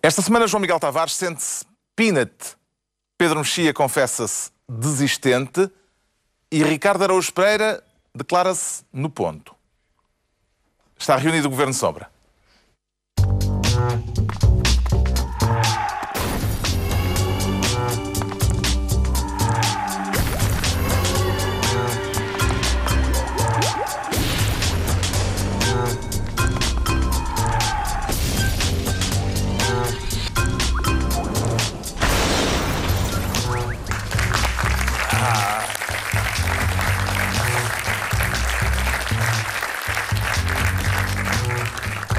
Esta semana, João Miguel Tavares sente-se peanut. Pedro Mexia confessa-se desistente e Ricardo Araújo Pereira declara-se no ponto. Está reunido o Governo Sombra.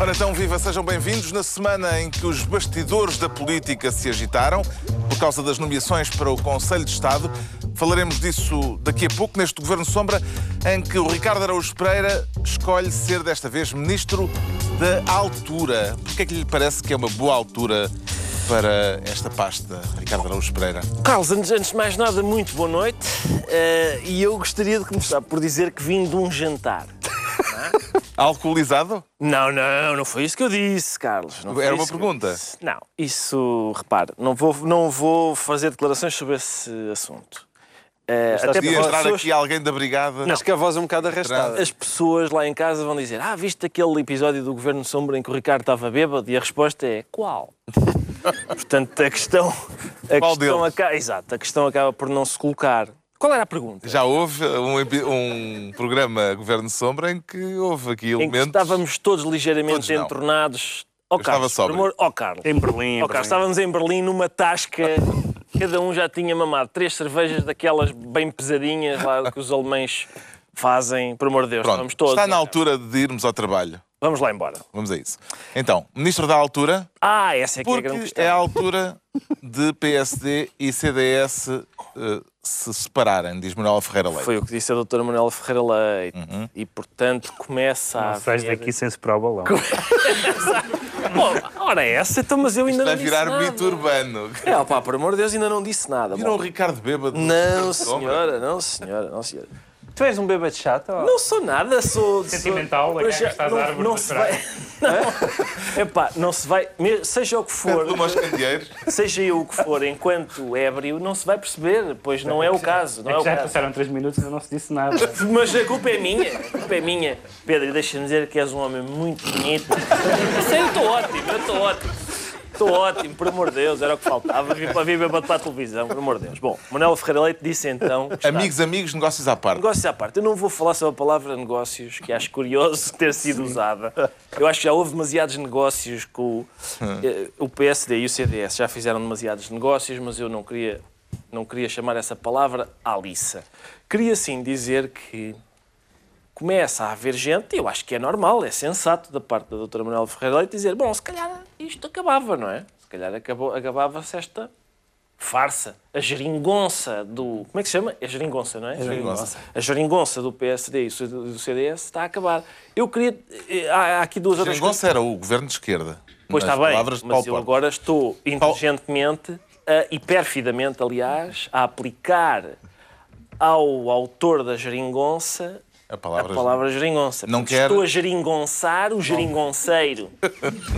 Ora então, viva, sejam bem-vindos. Na semana em que os bastidores da política se agitaram por causa das nomeações para o Conselho de Estado, falaremos disso daqui a pouco, neste Governo Sombra, em que o Ricardo Araújo Pereira escolhe ser desta vez Ministro da Altura. Porquê é que lhe parece que é uma boa altura para esta pasta, Ricardo Araújo Pereira? Carlos, antes, de mais nada, muito boa noite. Eh, e eu gostaria de começar por dizer que vim de um jantar. Alcoolizado? Não, não, não foi isso que eu disse, Carlos. Não Era uma pergunta. Não, isso, repare, não vou, não vou fazer declarações sobre esse assunto. Eh, até Podia porque as entrar pessoas- aqui alguém da Brigada. Acho que a voz é um bocado arrastada. As pessoas lá em casa vão dizer: Ah, viste aquele episódio do Governo Sombra em que o Ricardo estava bêbado? E a resposta é: Qual? Portanto, a questão. A Qual questão deles? acaba, exato, a questão acaba por não se colocar. Qual era a pergunta? Já houve um, um programa Governo Sombra em que houve aqui em que elementos. estávamos todos ligeiramente Todos entornados. Ó Eu estava Carlos, sóbrio. por amor- ó Carlos. Em Berlim. em Ó Carlos, Berlim. estávamos em Berlim numa tasca, cada um já tinha mamado três cervejas daquelas bem pesadinhas lá que os alemães fazem. Por amor de Deus, Pronto, estamos todos. está na altura de irmos ao trabalho. Vamos lá embora. Vamos a isso. Então, Ministro da Altura, Ah, essa é que é a porque grande questão. é a altura de PSD e CDS eh, se separarem, diz Manuel Ferreira Leite. Foi o que disse a doutora Manuela Ferreira Leite. Uhum. E, portanto, começa a Não sais haver... daqui sem separar o balão. Oh, ora, essa, então, mas eu ainda Vai não disse virar nada. mito urbano. É, opá, por amor de Deus, ainda não disse nada. Viram o Ricardo Bêbado? Não, senhora, não, senhora, não, senhora. Tu és um bêbado chato? ou- Não sou nada, sou... Sentimental, sou, a Mas gaga está às não, árvores não a se vai... Não, epá, não se vai... Seja o que for, seja eu o que for, enquanto ébrio, não se vai perceber, pois não é o caso, não É é o já caso. passaram 3 minutos e ainda não se disse nada. Mas a culpa é minha. A culpa é minha. Pedro, deixa-me dizer que és um homem muito bonito. Sei, eu estou ótimo, eu estou ótimo. Estou ótimo, por amor de Deus, era o que faltava. Vim para bêbado para a televisão, por amor de Deus. Bom, Manuel Ferreira Leite disse então. que está- Amigos, amigos, negócios à parte. Negócios à parte. Eu não vou falar sobre a palavra negócios, que acho curioso ter sido usada. Eu acho que já houve demasiados negócios com o, eh, o PSD e o CDS. Já fizeram demasiados negócios, mas eu não queria, não queria chamar essa palavra à liça. Queria sim dizer que começa a haver gente, e eu acho que é normal, é sensato da parte da doutora Manuela Ferreira Leite dizer, bom, se calhar isto acabava, não é? Se calhar acabou, acabava-se esta farsa, a geringonça do... Como é que se chama? É geringonça, não é? Geringonça. A geringonça do PSD e do CDS está a acabar. Eu queria... eh, Há há aqui duas outras coisas. Geringonça era o governo de esquerda. Pois está bem, mas Paulo eu agora estou inteligentemente eh, e perfidamente, aliás, a aplicar ao autor da geringonça A a palavra... palavra geringonça. Não quer- Estou a geringonçar o geringonceiro.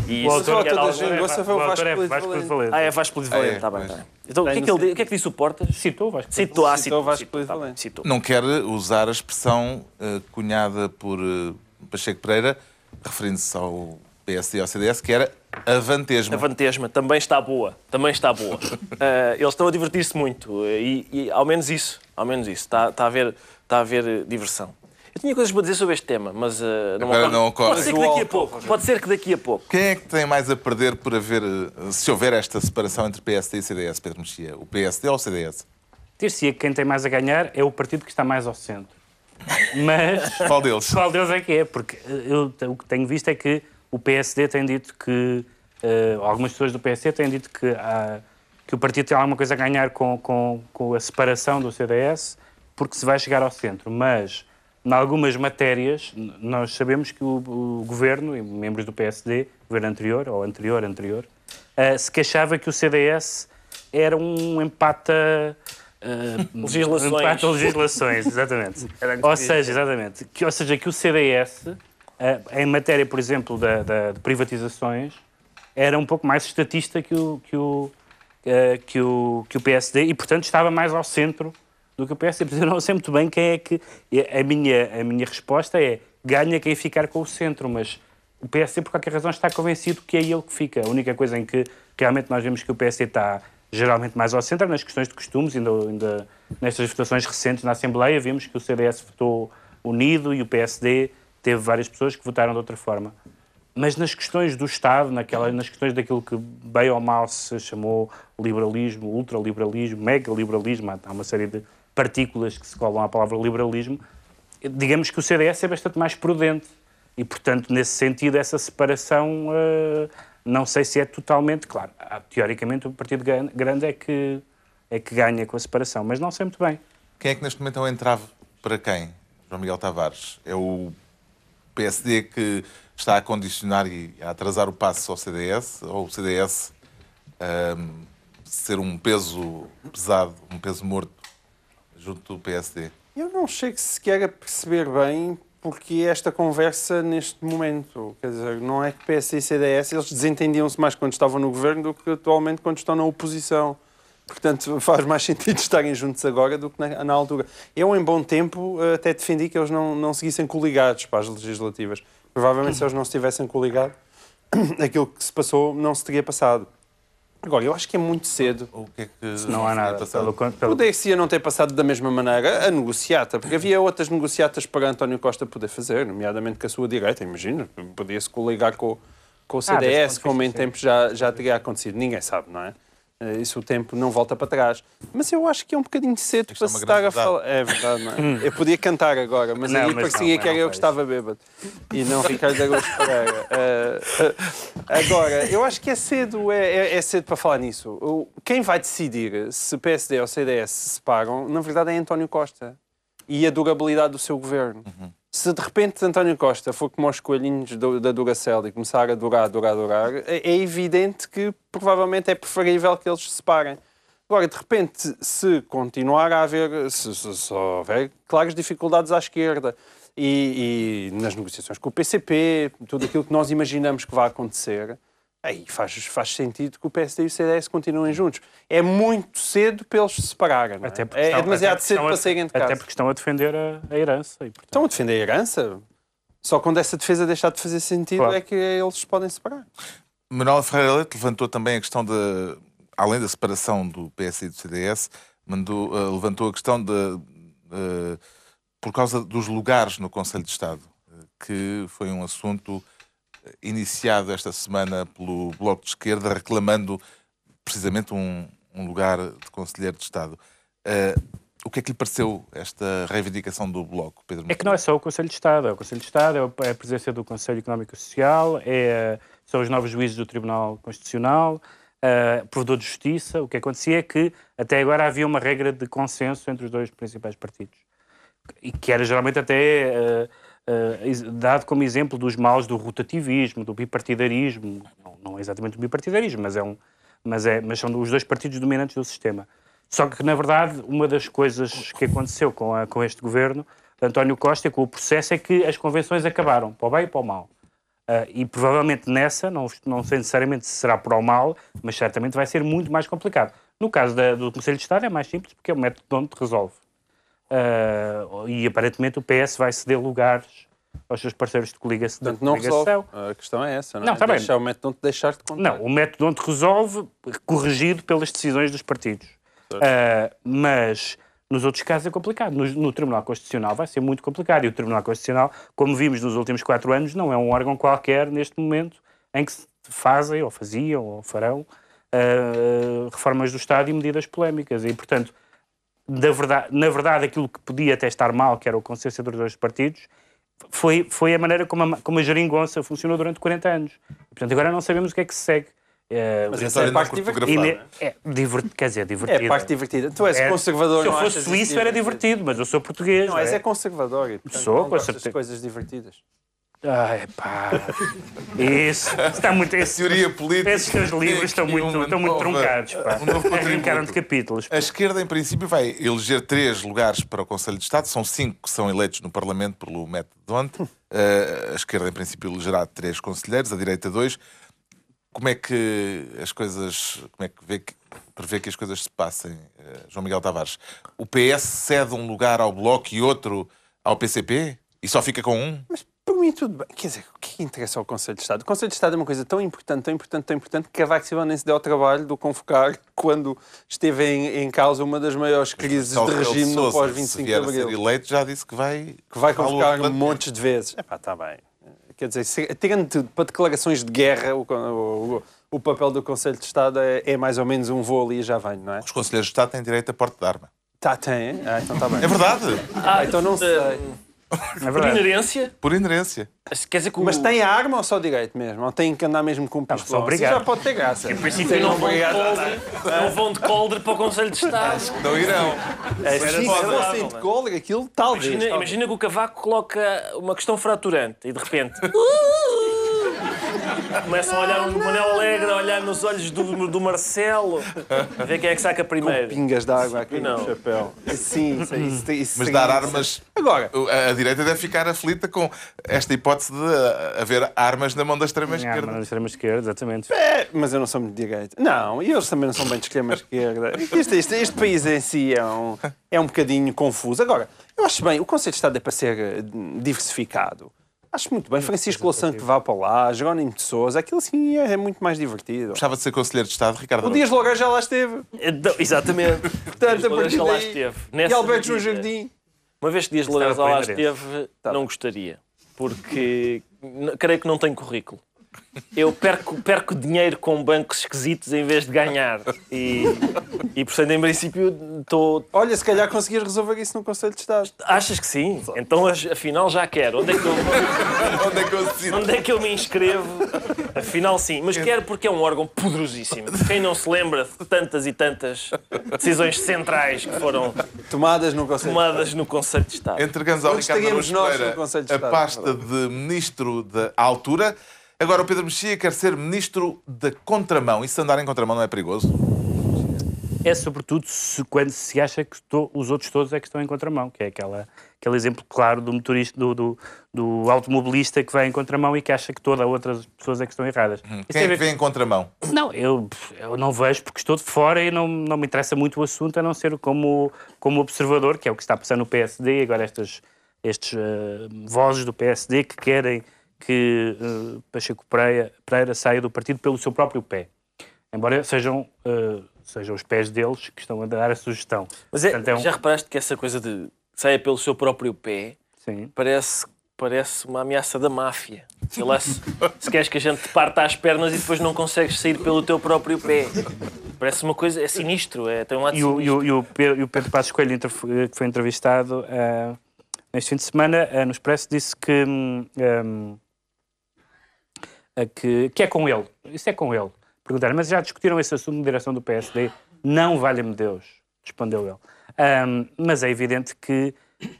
E O autor, quer da geringonça foi o Vasco é Vasco Valente. Valente. Ah, é Vasco Valente, É, está bem, pois. está bem. Então, o que, é que ele, o que é que disse o Portas? Citou, Vasco. Citou, ah, Citou citou, Vasco tá bem, Valente. citou. Não quer usar a expressão eh, cunhada por eh, Pacheco Pereira, referindo-se ao PSD e ao CDS, que era avantesma. A Vantesma também está boa, também está boa. Eh, eles estão a divertir-se muito e, e ao menos isso, ao menos isso, está, está a haver, está a haver diversão. Eu tinha coisas para dizer sobre este tema, mas eh, não, Agora ocorre. não ocorre. Pode ser que daqui a pouco. Pode ser que daqui a pouco. Quem é que tem mais a perder por haver, eh, se houver esta separação entre PSD e CDS, Pedro Mexia? O PSD ou o CDS? Dir-se-ia que quem tem mais a ganhar é o partido que está mais ao centro. Mas Qual deles? qual deles é que é? Porque eu, o que tenho visto é que o PSD tem dito que. eh, algumas pessoas do PSD têm dito que, há- que o partido tem alguma coisa a ganhar com, com, com a separação do CDS porque se vai chegar ao centro. Mas, em algumas matérias, nós sabemos que o, o governo e membros do PSD, governo anterior ou anterior, anterior, eh, se queixava que o CDS era um empata. eh, Legislações. Um empata legislações, exatamente. ou seja, exatamente. Que, ou seja, que o CDS, eh, em matéria, por exemplo, da, da- de privatizações, era um pouco mais estatista que o, que o, uh, que o, que o PSD e, portanto, estava mais ao centro do que o. Portanto, eu não sei muito bem quem é que. A minha, a minha resposta é ganha quem ficar com o centro, mas o PSD, por qualquer razão, está convencido que é ele que fica. A única coisa em que realmente nós vemos que o PSD está geralmente mais ao centro é nas questões de costumes, ainda, ainda nestas votações recentes na Assembleia, vimos que o CDS votou unido e o PSD teve várias pessoas que votaram de outra forma. Mas nas questões do Estado, naquela, nas questões daquilo que bem ou mal se chamou liberalismo, ultraliberalismo, megaliberalismo, há uma série de partículas que se colam à palavra liberalismo, digamos que o CDS é bastante mais prudente. E, portanto, nesse sentido, essa separação, uh, não sei se é totalmente claro. Teoricamente, o partido grande é que, é que ganha com a separação, mas não sei muito bem. Quem é que neste momento é o entrave para quem? João Miguel Tavares? É o PSD que está a condicionar e a atrasar o passo ao CDS ou o CDS um, ser um peso pesado, um peso morto junto do PSD? Eu não chego sequer a perceber bem porque esta conversa neste momento. Quer dizer, não é que PSD e CDS eles desentendiam-se mais quando estavam no governo do que atualmente quando estão na oposição. Portanto, faz mais sentido estarem juntos agora do que na, na, altura. Eu, em bom tempo, até defendi que eles não, não seguissem coligados para as legislativas. Provavelmente, se eles não se tivessem coligado, aquilo que se passou não se teria passado. Agora, eu acho que é muito cedo. O que é que não há nada. Pelo, pelo... Poderia não ter passado da mesma maneira a negociata, porque havia outras negociatas para António Costa poder fazer, nomeadamente com a sua direita. Imagina, podia-se coligar com, com o CDS, ah, como em tempo já, já teria acontecido. Ninguém sabe, não é? Eh, isso o tempo não volta para trás. Mas eu acho que é um bocadinho cedo para é se estar a falar. É verdade, não é? Eu podia cantar agora, mas não, aí mas parecia não, que era eu que estava bêbado e não Ricardo Araújo Pereira. Uh, agora, eu acho que é cedo, é, é, é, cedo para falar nisso. Quem vai decidir se PSD ou CDS se separam, na verdade, é António Costa e a durabilidade do seu governo. Uhum. Se de repente António Costa for como os coelhinhos do, da Duracell e começar a durar, durar, durar, é, é evidente que provavelmente é preferível que eles se separem. Agora, de repente, se continuar a haver, se, se, se houver claras dificuldades à esquerda e, e nas negociações com o PCP, tudo aquilo que nós imaginamos que vai acontecer, aí faz, faz sentido que o PSD e o CDS continuem juntos. É muito cedo para eles se separarem. É? Até é, é demasiado cedo para saírem de casa. Até porque estão a defender a, a herança. E, portanto... Estão a defender a herança? Só quando essa defesa deixar de fazer sentido claro. é que eles se podem separar. Manuel Ferreira Leite levantou também a questão de, além da separação do PSD e do CDS, mandou, uh, levantou a questão de, uh, por causa dos lugares no Conselho de Estado, que foi um assunto iniciado esta semana pelo Bloco de Esquerda, reclamando precisamente um, um lugar de Conselheiro de Estado. Uh, o que é que lhe pareceu esta reivindicação do Bloco, Pedro? É que não é só o Conselho de Estado, é o Conselho de Estado, é, é a presença do Conselho Económico e Social, é, são os novos juízes do Tribunal Constitucional, uh, provedor de justiça. O que acontecia é que até agora havia uma regra de consenso entre os dois principais partidos, e que era geralmente até. Uh, uh, dado como exemplo dos males do rotativismo, do bipartidarismo, não, não é exatamente o bipartidarismo, mas, é um, mas, é, mas são os dois partidos dominantes do sistema. Só que, na verdade, uma das coisas que aconteceu com, a, com este governo, António Costa, e com o processo, é que as convenções acabaram, para o bem e para o mal. Uh, e provavelmente nessa, não, não sei necessariamente se será para o mal, mas certamente vai ser muito mais complicado. No caso da, do Conselho de Estado é mais simples, porque é o método onde resolve. Uh, e aparentemente o PS vai ceder lugares aos seus parceiros de coligação. Portanto, não resolve. A questão é essa, não, não é? Tá deixar bem. o método de deixar de contar. Não, o método onde resolve, corrigido pelas decisões dos partidos. Uh, mas nos outros casos é complicado. No, no, Tribunal Constitucional vai ser muito complicado. E o Tribunal Constitucional, como vimos nos últimos quatro anos, não é um órgão qualquer neste momento em que se fazem, ou faziam, ou farão uh, reformas do Estado e medidas polémicas. E, portanto, na verdade, na verdade, aquilo que podia até estar mal, que era o consenso entre os dois partidos, foi, foi a maneira como a, como a geringonça funcionou durante 40 anos. Portanto, agora não sabemos o que é que se segue. É, Mas essa é a parte divertida. É, divert, quer dizer, divertida. É a parte divertida. Tu és é, conservador. Se eu fosse suíço era divertido, mas eu sou português. Não, és é, é conservador. E, portanto, sou, com certeza. coisas divertidas. Ai, pá. Isso. Está muito. Esse, teoria política. Esses teus livros estão muito, estão muito truncados, pá. Um novo Arrancaram de capítulos. Pá. A esquerda, em princípio, vai eleger três lugares para o Conselho de Estado. São cinco que são eleitos no Parlamento pelo método de ontem. Uh, a esquerda, em princípio, elegerá três conselheiros, a direita dois. Como é que as coisas. Como é que vê que, prevê que as coisas se passem, eh, João Miguel Tavares? O PS cede um lugar ao Bloco e outro ao PCP? E só fica com um? Mas mim tudo bem. Quer dizer, o que interessa ao Conselho de Estado? O Conselho de Estado é uma coisa tão importante, tão importante, tão importante que Cavaco Silva nem se deu ao trabalho de o convocar quando esteve em, em causa uma das maiores crises de regime no Sousa, pós-25 se de Abril. eleito, já disse que vai. Que vai convocar outro- montes de vezes. Epá, está bem. Quer dizer, se- tirando tudo para declarações de guerra, o, o- o papel do Conselho de Estado é, é mais ou menos um voo ali e já venho, não é? Os conselheiros de Estado têm direito a porte de arma. Tá, tem. Ah, então está bem. É verdade, Ah, então não sei. É Por inerência, por inerência. quer dizer que o... Mas tem a arma ou só direito mesmo? Ou tem que andar mesmo com um são pistolão? Assim obrigados. já pode ter graça. Em princípio não vão, de coldre, não vão de coldre para o Conselho de Estado. Não irão. É, se fossem de não coldre, aquilo talvez. Imagina, imagina que o Cavaco coloca uma questão fraturante e de repente... Começam a olhar o Manel Alegre, a olhar nos olhos do, do Marcelo, a ver quem é que saca primeiro. Pingas de água aqui Não. no chapéu. Sim, isso, isso, isso Mas seria dar armas. Agora, A, a direita deve ficar aflita com esta hipótese de haver armas na mão da extrema-esquerda. na extrema-esquerda, exatamente. É, mas eu não sou muito de direita. Não, e eles também não são bem de extrema esquerda. Este, este, este país em si é um, é um bocadinho confuso. Agora, eu acho bem, o Conselho de Estado é para ser eh, diversificado. Acho muito bem. Francisco Louçã que vá para lá, Jerónimo de Souza, aquilo sim é, é muito mais divertido. Gostava de ser conselheiro de Estado, Ricardo. O. Dias Loureiro já lá esteve. Então, Exatamente. Portanto, a Dias partir Loureiro lá esteve. E Nessa Alberto João. Jardim. Uma vez que Dias Lourenço Estava lá esteve, não gostaria. Porque creio que não tem currículo. Eu perco, perco dinheiro com bancos esquisitos em vez de ganhar. E, e portanto, em princípio, estou. Olha, se calhar conseguias resolver isso no Conselho de Estado. Achas que sim? Então, afinal, já quero. Onde é que eu, Onde é que eu decido? onde é que eu me inscrevo? Afinal, sim. Mas quero porque é um órgão poderosíssimo. Quem não se lembra de tantas e tantas decisões centrais que foram Tomadas no Conselho de tomadas no Conselho de Estado? Entregamos ao Onde Ricardo nós no Pereira Conselho de a Estado? pasta de ministro da altura. Agora o Pedro Mexia quer ser ministro da contramão. E se andar em contramão não é perigoso? É sobretudo se, quando se acha que to- os outros todos é que estão em contramão, que é aquela, aquele exemplo claro do motorista, do, do, do automobilista que vai em contramão e que acha que todas as outras pessoas é que estão erradas. Isso Quem é que vem em contramão? Não, eu, eu não vejo porque estou de fora e não, não me interessa muito o assunto, a não ser como, como observador, que é o que está passando no PSD, agora estas estes, eh, vozes do PSD que querem que eh, Pacheco Pereira, Pereira saia do partido pelo seu próprio pé. Embora sejam, eh, sejam os pés deles que estão a dar a sugestão. Mas é, Portanto, é um- já reparaste que essa coisa de saia pelo seu próprio pé Sim. parece, parece uma ameaça da máfia. Sei lá, se, se queres que a gente te parta as pernas e depois não consegues sair pelo teu próprio pé. Parece uma coisa, é sinistro, é, tem um lado E o, e sinistro. o, e o Pedro, e o Pedro Passos Coelho, que foi entrevistado ah, neste fim de semana, ah, no Expresso, disse que, hum, hum, que, que é com ele. Isso é com ele. Perguntaram, mas já discutiram esse assunto na direção do PSD? Não, valha-me Deus, respondeu ele. Ahm, mas é evidente que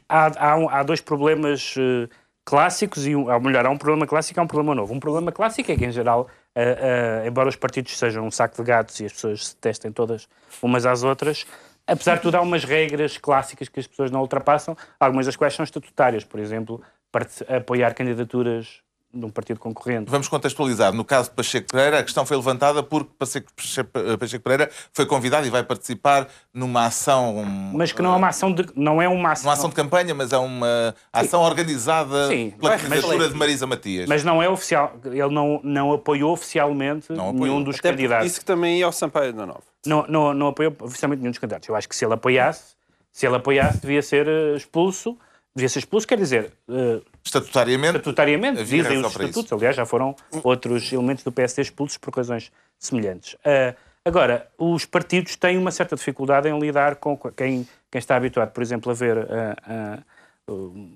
há, há, um- há dois problemas eh, clássicos, e um, ou melhor, há um problema clássico e há um problema novo. Um problema clássico é que, em geral, ah, ah, embora os partidos sejam um saco de gatos e as pessoas se testem todas umas às outras, apesar de tudo, há umas regras clássicas que as pessoas não ultrapassam, algumas das quais são estatutárias. Por exemplo, apoiar candidaturas de um partido concorrente. Vamos contextualizar. No caso de Pacheco Pereira, a questão foi levantada porque Pacheco, Pacheco Pereira foi convidado e vai participar numa ação. Mas que não é uma ação de. Não é uma ação. Uma ação de campanha, mas é uma ação organizada Sim. pela candidatura de Marisa Matias. Mas não é oficial. Ele não, não apoiou oficialmente Não apoiou. nenhum dos Até candidatos. Isso que também ia ao Sampaio da Nova. Não, não, não apoiou oficialmente nenhum dos candidatos. Eu acho que se ele apoiasse, se ele apoiasse, devia ser eh, expulso. Devia ser expulso, quer dizer, eh, Estatutariamente, estatutariamente, dizem os para isso. estatutos. Aliás, já foram outros elementos do PSD expulsos por razões semelhantes. Ah, agora, os partidos têm uma certa dificuldade em lidar com quem, quem está habituado, por exemplo, a ver o-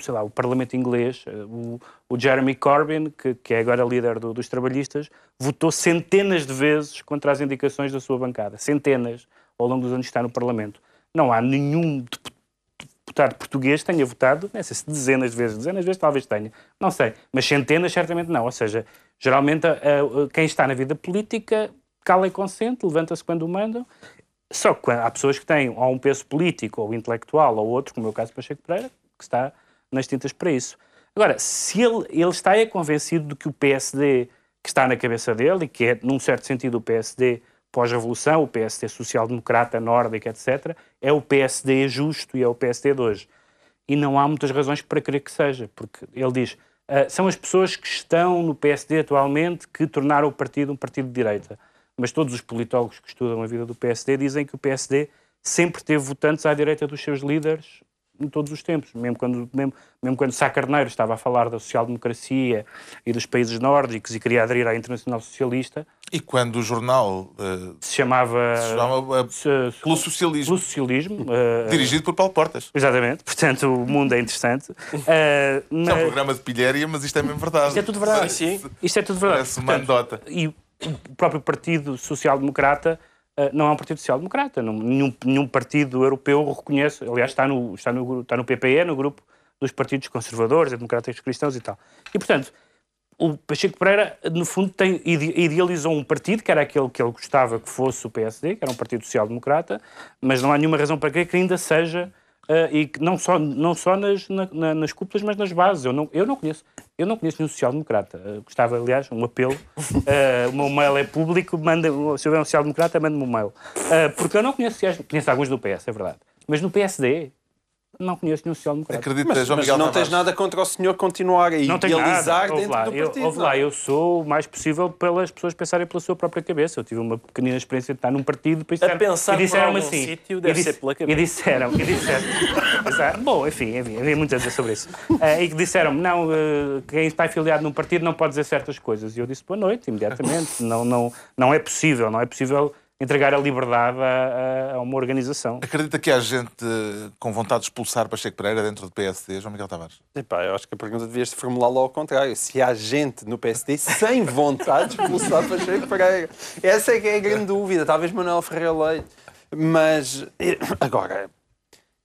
sei lá, o Parlamento inglês, o, o Jeremy Corbyn, que, que é agora líder do- dos trabalhistas, votou centenas de vezes contra as indicações da sua bancada. Centenas, ao longo dos anos que está no Parlamento. Não há nenhum deputado deputado português tenha votado, não sei se dezenas de vezes, dezenas de vezes talvez tenha, não sei, mas centenas certamente não. Ou seja, geralmente a- a- quem está na vida política cala e consente, levanta-se quando o mandam. Só que há pessoas que têm ou um peso político ou intelectual ou outro, como é o caso de Pacheco Pereira, que está nas tintas para isso. Agora, se ele, ele está é convencido de que o PSD que está na cabeça dele e que é, num certo sentido, o PSD pós-revolução, o PSD social-democrata, nórdico, etc., é o PSD justo e é o PSD de hoje. E não há muitas razões para crer que seja, porque ele diz uh, são as pessoas que estão no PSD atualmente que tornaram o partido um partido de direita. Mas todos os politólogos que estudam a vida do PSD dizem que o PSD sempre teve votantes à direita dos seus líderes em todos os tempos, mesmo quando, mesmo, mesmo quando Sá Carneiro estava a falar da social-democracia e dos países nórdicos e queria aderir à Internacional Socialista. E quando o jornal uh, se chamava, se chamava uh, se, pelo socialismo, pelo socialismo uh, dirigido por Paulo Portas. Exatamente, portanto o mundo é interessante. mas... É um programa de pilhéria, mas isto é mesmo verdade. Isto é tudo verdade. Sim, sim. Isto é tudo verdade. Parece uma andota. E o próprio Partido Social Democrata não é um partido social-democrata. Nenhum, nenhum partido europeu reconhece. Aliás, está no, está, no, está no PPE, no grupo dos partidos conservadores, democratas cristãos e tal. E, portanto, o Pacheco Pereira, no fundo, tem, idealizou um partido, que era aquele que ele gostava que fosse o PSD, que era um partido social-democrata, mas não há nenhuma razão para que ainda seja Uh, e não só, não só nas, na, nas cúpulas, mas nas bases. Eu não, eu não conheço. Eu não conheço nenhum social-democrata. Uh, gostava, aliás, um apelo. Uh, o meu mail é público, manda, se houver um social-democrata, manda-me um mail. porque eu não conheço, conheço alguns do PS, é verdade. Mas no PSD, não conheço nenhum social-democrata. Acredito mas, João mas Miguel não Tavares. tens nada contra o senhor continuar a idealizar dentro lá, do partido. Eu, lá, eu sou o mais possível pelas pessoas pensarem pela sua própria cabeça. Eu tive uma pequenina experiência de estar num partido e a pensar e disseram assim, sítio deve disse, ser pela cabeça. E disseram, e disseram bom, enfim, enfim, havia muito a dizer sobre isso. Uh, e que disseram não, uh, quem está afiliado num partido não pode dizer certas coisas. E eu disse boa noite, imediatamente. não, não, não é possível, não é possível entregar a liberdade a, a, uma organização. Acredita que há gente com vontade de expulsar Pacheco Pereira dentro do PSD, João Miguel Tavares? Epá, eu acho que a pergunta devias formulá-la ao contrário. Se há gente no PSD sem vontade de expulsar Pacheco Pereira. Essa é que é a grande dúvida. Talvez Manuel Ferreira Leite. Mas, agora,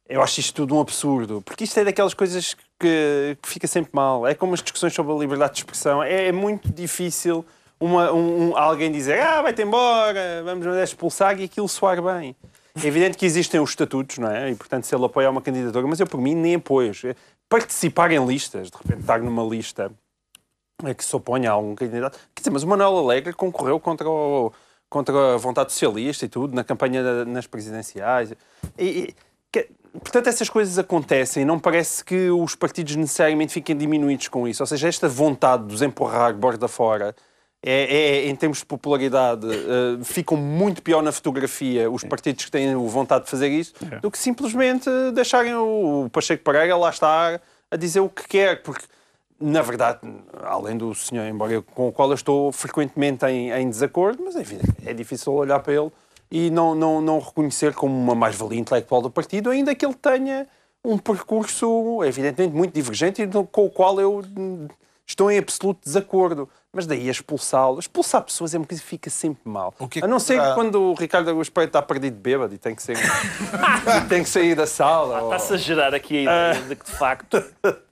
eu acho isto tudo um absurdo. Porque isto é daquelas coisas que, que fica sempre mal. É como as discussões sobre a liberdade de expressão. É, é muito difícil uma, um, alguém dizer ah, vai-te embora, vamos mandar expulsar e aquilo soar bem. É evidente que existem os estatutos, não é? E, portanto, se ele apoia uma candidatura, mas eu, por mim, nem apoio. Participar em listas, de repente estar numa lista é que se oponha a algum candidato. Quer dizer, mas o Manuel Alegre concorreu contra, o, contra a vontade socialista e tudo, na campanha nas presidenciais. E, e, que, portanto, essas coisas acontecem. Não parece que os partidos necessariamente fiquem diminuídos com isso. Ou seja, esta vontade de os empurrar borda fora é, é, em termos de popularidade, uh, ficam muito pior na fotografia os partidos que têm vontade de fazer isso é. do que simplesmente deixarem o, Pacheco Pereira lá estar a dizer o que quer, porque na verdade, além do senhor, embora eu, com o qual eu estou frequentemente em, em desacordo, mas enfim, é difícil olhar para ele e não, não, não reconhecer como uma mais-valia intelectual do partido, ainda que ele tenha um percurso, evidentemente, muito divergente e com o qual eu estou em absoluto desacordo. Mas daí a expulsá-lo, expulsar pessoas é uma coisa que fica sempre mal. Que a não ser que quando o Ricardo Augusto Pereira está perdido bêbado e tem que sair, tem que sair da sala. Está-se a gerar aqui a ideia de que, de facto,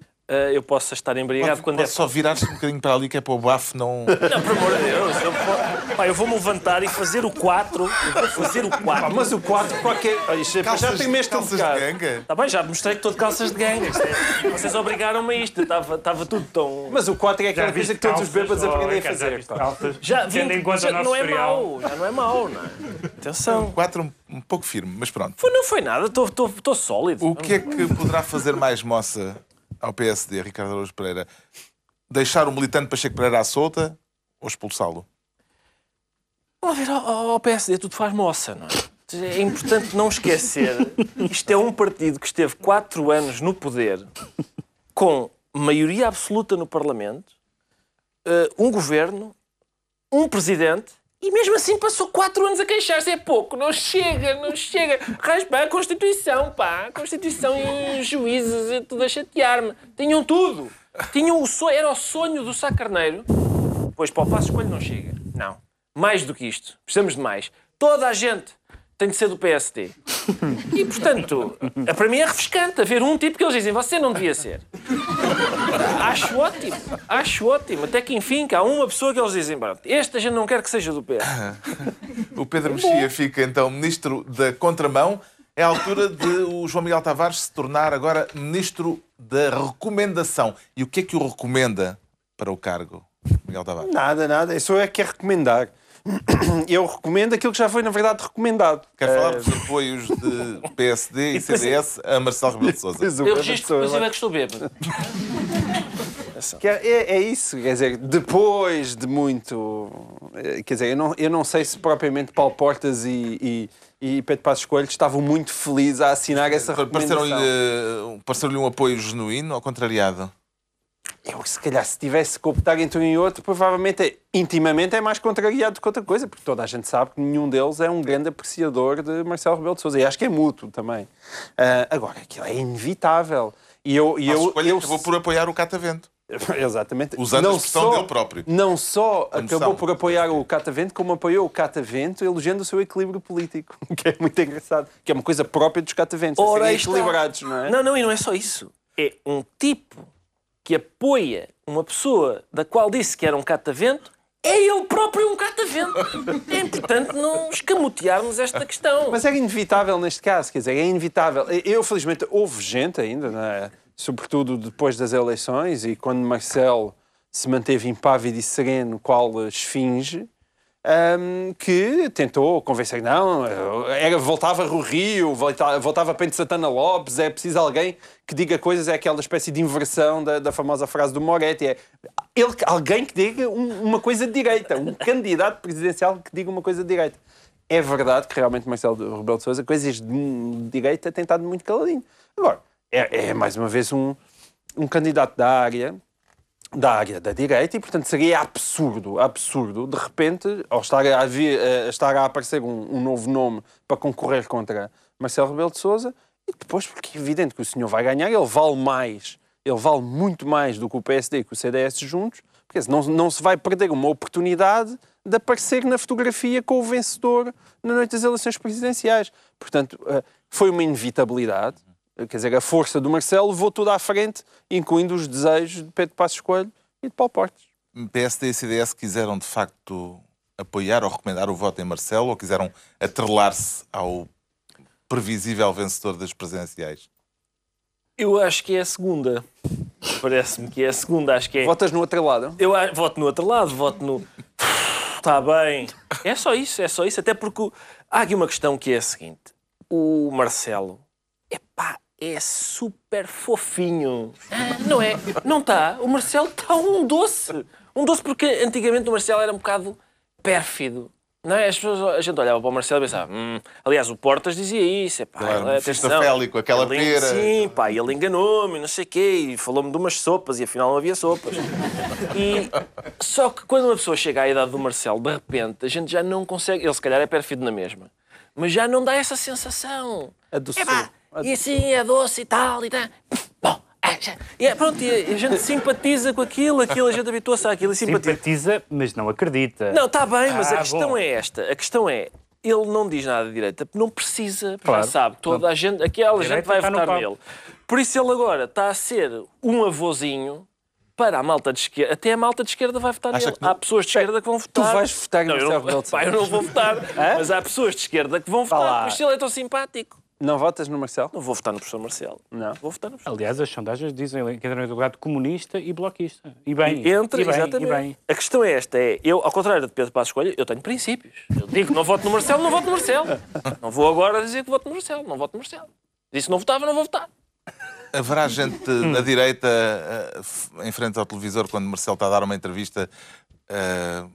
eu posso estar embriagado pode, quando pode é. só virar-se um bocadinho para ali que é para o bafo não. Não, por amor de Deus. Eu, pá, eu vou-me levantar e fazer o 4. fazer o 4. mas o 4, qualquer. É calças, já tem mesmo calças de ganga. Está bem, já mostrei que estou de calças de ganga. É, vocês obrigaram-me a isto. Estava, estava tudo tão. Mas o 4 é aquela coisa que todos os bêbados aprendem a fazer. Já, já não é mau. Já não é mau, não é? Atenção. O 4 um, um pouco firme, mas pronto. Foi, não foi nada, estou sólido. O que é que poderá fazer mais moça ao PSD, Ricardo Araújo Pereira, deixar o militante Pacheco Pereira à solta ou expulsá-lo? Vamos ver, ao PSD tudo faz moça, não é? É importante não esquecer, isto é um partido que esteve quatro anos no poder, com maioria absoluta no Parlamento, eh, um governo, um presidente e mesmo assim passou quatro anos a queixar-se. É pouco, não chega, não chega. Raspa a Constituição, pá. A Constituição e os juízes, e tudo a chatear-me. Tinham tudo. Tinham o sonho, era o sonho do Sá Carneiro. Pois para o passo escolho não chega. Não. Mais do que isto. Precisamos de mais. Toda a gente tem de ser do PSD. E, portanto, para mim é refrescante haver um tipo que eles dizem você não devia ser. Acho ótimo, acho ótimo. Até que, enfim, que há uma pessoa que eles dizem este a gente não quer que seja do PS. O Pedro Mexia fica, então, ministro da Contramão. É a altura de o João Miguel Tavares se tornar agora ministro da recomendação. E o que é que o recomenda para o cargo, Miguel Tavares? Nada, nada. Isso é que é recomendar. Eu recomendo aquilo que já foi, na verdade, recomendado. Quero falar dos apoios de PSD e CDS a Marcelo Rebelo de Sousa. Eu registro, inclusive, é que estou bêbado. Que é, é- é isso, quer dizer, depois de muito. eh, Quer dizer, eu não, eu não sei se propriamente Paulo Portas e, e, e Pedro Passos Coelho estavam muito felizes a assinar essa recomendação. Pareceu-lhe pareceu um apoio genuíno ou contrariado? Eu, se calhar, se tivesse que optar entre um e outro, provavelmente, é- intimamente, é mais contrariado do que outra coisa, porque toda a gente sabe que nenhum deles é um grande apreciador de Marcelo Rebelo de Sousa. E acho que é mútuo também. Ah, agora, aquilo é inevitável. E eu, e Eu, eu, escolha eu, acabou por apoiar o Catavento. Exatamente. Usando a expressão dele próprio. Não só acabou por apoiar o Catavento, como apoiou o Catavento elogiando o seu equilíbrio político, que é muito engraçado. Que é uma coisa própria dos Cataventos, é Ora, equilibrados, não é? Não, não, e não é só isso. É um tipo que apoia uma pessoa da qual disse que era um catavento, é ele próprio um catavento. É importante não escamotearmos esta questão. Mas era inevitável neste caso, quer dizer, é inevitável. Eu, felizmente, houve gente ainda, é? sobretudo depois das eleições e quando Marcelo se manteve impávido e sereno, qual esfinge, hum, que tentou convencer que não, era, voltava o Rio, voltava, voltava Pente Santana Lopes, é preciso alguém que diga coisas, é aquela espécie de inversão da, da famosa frase do Moretti, é ele, alguém que diga um- uma coisa de direita, um candidato presidencial que diga uma coisa de direita. É verdade que realmente Marcelo Rebelo de Sousa, coisas de direita, tem estado muito caladinho. Agora, é, é mais uma vez um, um candidato da área da área da direita e, portanto, seria absurdo, absurdo, de repente, ao estar a, vir, a, estar a aparecer um, um novo nome para concorrer contra Marcelo Rebelo de Sousa e depois, porque é evidente que o senhor vai ganhar, ele vale mais, ele vale muito mais do que o PSD e que o CDS juntos, porque não, não se vai perder uma oportunidade de aparecer na fotografia com o vencedor na noite das eleições presidenciais. Portanto, eh, foi uma inevitabilidade. Quer dizer, a força do Marcelo levou tudo à frente, incluindo os desejos de Pedro Passos Coelho e de Paulo Portes. PSD e CDS quiseram de facto apoiar ou recomendar o voto em Marcelo ou quiseram atrelar-se ao previsível vencedor das presidenciais? Eu acho que é a segunda. Parece-me que é a segunda. Acho que é. Votas no outro lado? Eu a- voto no outro lado, voto no. Está bem. É só isso, é só isso. Até porque há aqui uma questão que é a seguinte: o Marcelo, é super fofinho. Ah, Não é? Não está? O Marcelo está um doce. Um doce porque antigamente o Marcelo era um bocado pérfido. Não é? As pessoas, a gente olhava para o Marcelo e pensava, hum. aliás, o Portas dizia isso, epá, Ele era um ele- fistafélico, aquela ele- pera. Sim, pá, ele enganou-me, não sei o quê, e falou-me de umas sopas e afinal não havia sopas. E só que quando uma pessoa chega à idade do Marcelo, de repente, a gente já não consegue. Ele se calhar é pérfido na mesma, mas já não dá essa sensação. A doçura. E assim é doce e tal e tal. Bom, e é, pronto, e a gente simpatiza com aquilo, aquilo, a gente habitua-se àquilo e simpatiza. Simpatiza, mas não acredita. Não, está bem, mas a Ah, questão bom. é esta. A questão é, ele não diz nada de direita, não precisa, porque Claro. já sabe, toda a gente, aquela gente Direita vai no votar nele. Por isso ele agora está a ser um avôzinho para a malta de esquerda. Até a malta de esquerda vai votar Acha nele. não- Há pessoas de esquerda que vão votar. vais votar em não, eu não, pá, eu não vou votar, mas há pessoas de esquerda que vão votar, mas se ele é tão simpático. Não votas no Marcelo? Não vou votar no professor Marcelo. Não. Vou votar no professor. Aliás, as sondagens dizem que entra no lugar de comunista e bloquista. E bem. Entra, e bem, exatamente. E bem. A questão é esta: é, eu, ao contrário de Pedro Passos Coelho, eu tenho princípios. Eu digo que não voto no Marcelo, não voto no Marcelo. Não vou agora dizer que voto no Marcelo, não voto no Marcelo. Disse que não votava, não vou votar. Haverá gente da direita eh, em frente ao televisor quando Marcelo está a dar uma entrevista eh,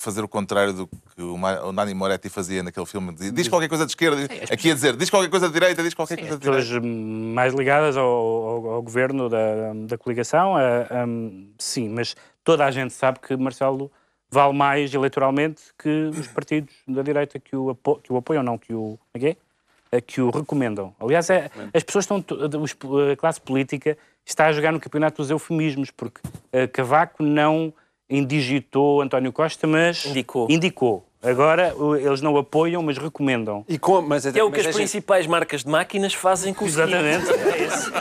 fazer o contrário do que o Ma- o Nani Moretti fazia naquele filme. Diz- Diz qualquer coisa de esquerda, aqui a dizer, diz qualquer coisa de direita, diz qualquer coisa de Pessoas direita. mais ligadas ao, ao- ao governo da, da coligação, eh, hum, sim, mas toda a gente sabe que Marcelo vale mais eleitoralmente que os partidos da direita que o, que o apoiam, não que o. como é que é? Eh, Que o recomendam. Aliás, é, as pessoas estão. a classe política está a jogar no campeonato dos eufemismos, porque eh, Cavaco não indigitou António Costa, mas Indicou. indicou. Agora eles não apoiam, mas recomendam. E com, mas, É o que mas as a gente- principais marcas de máquinas fazem com o seguinte. Exatamente, é isso.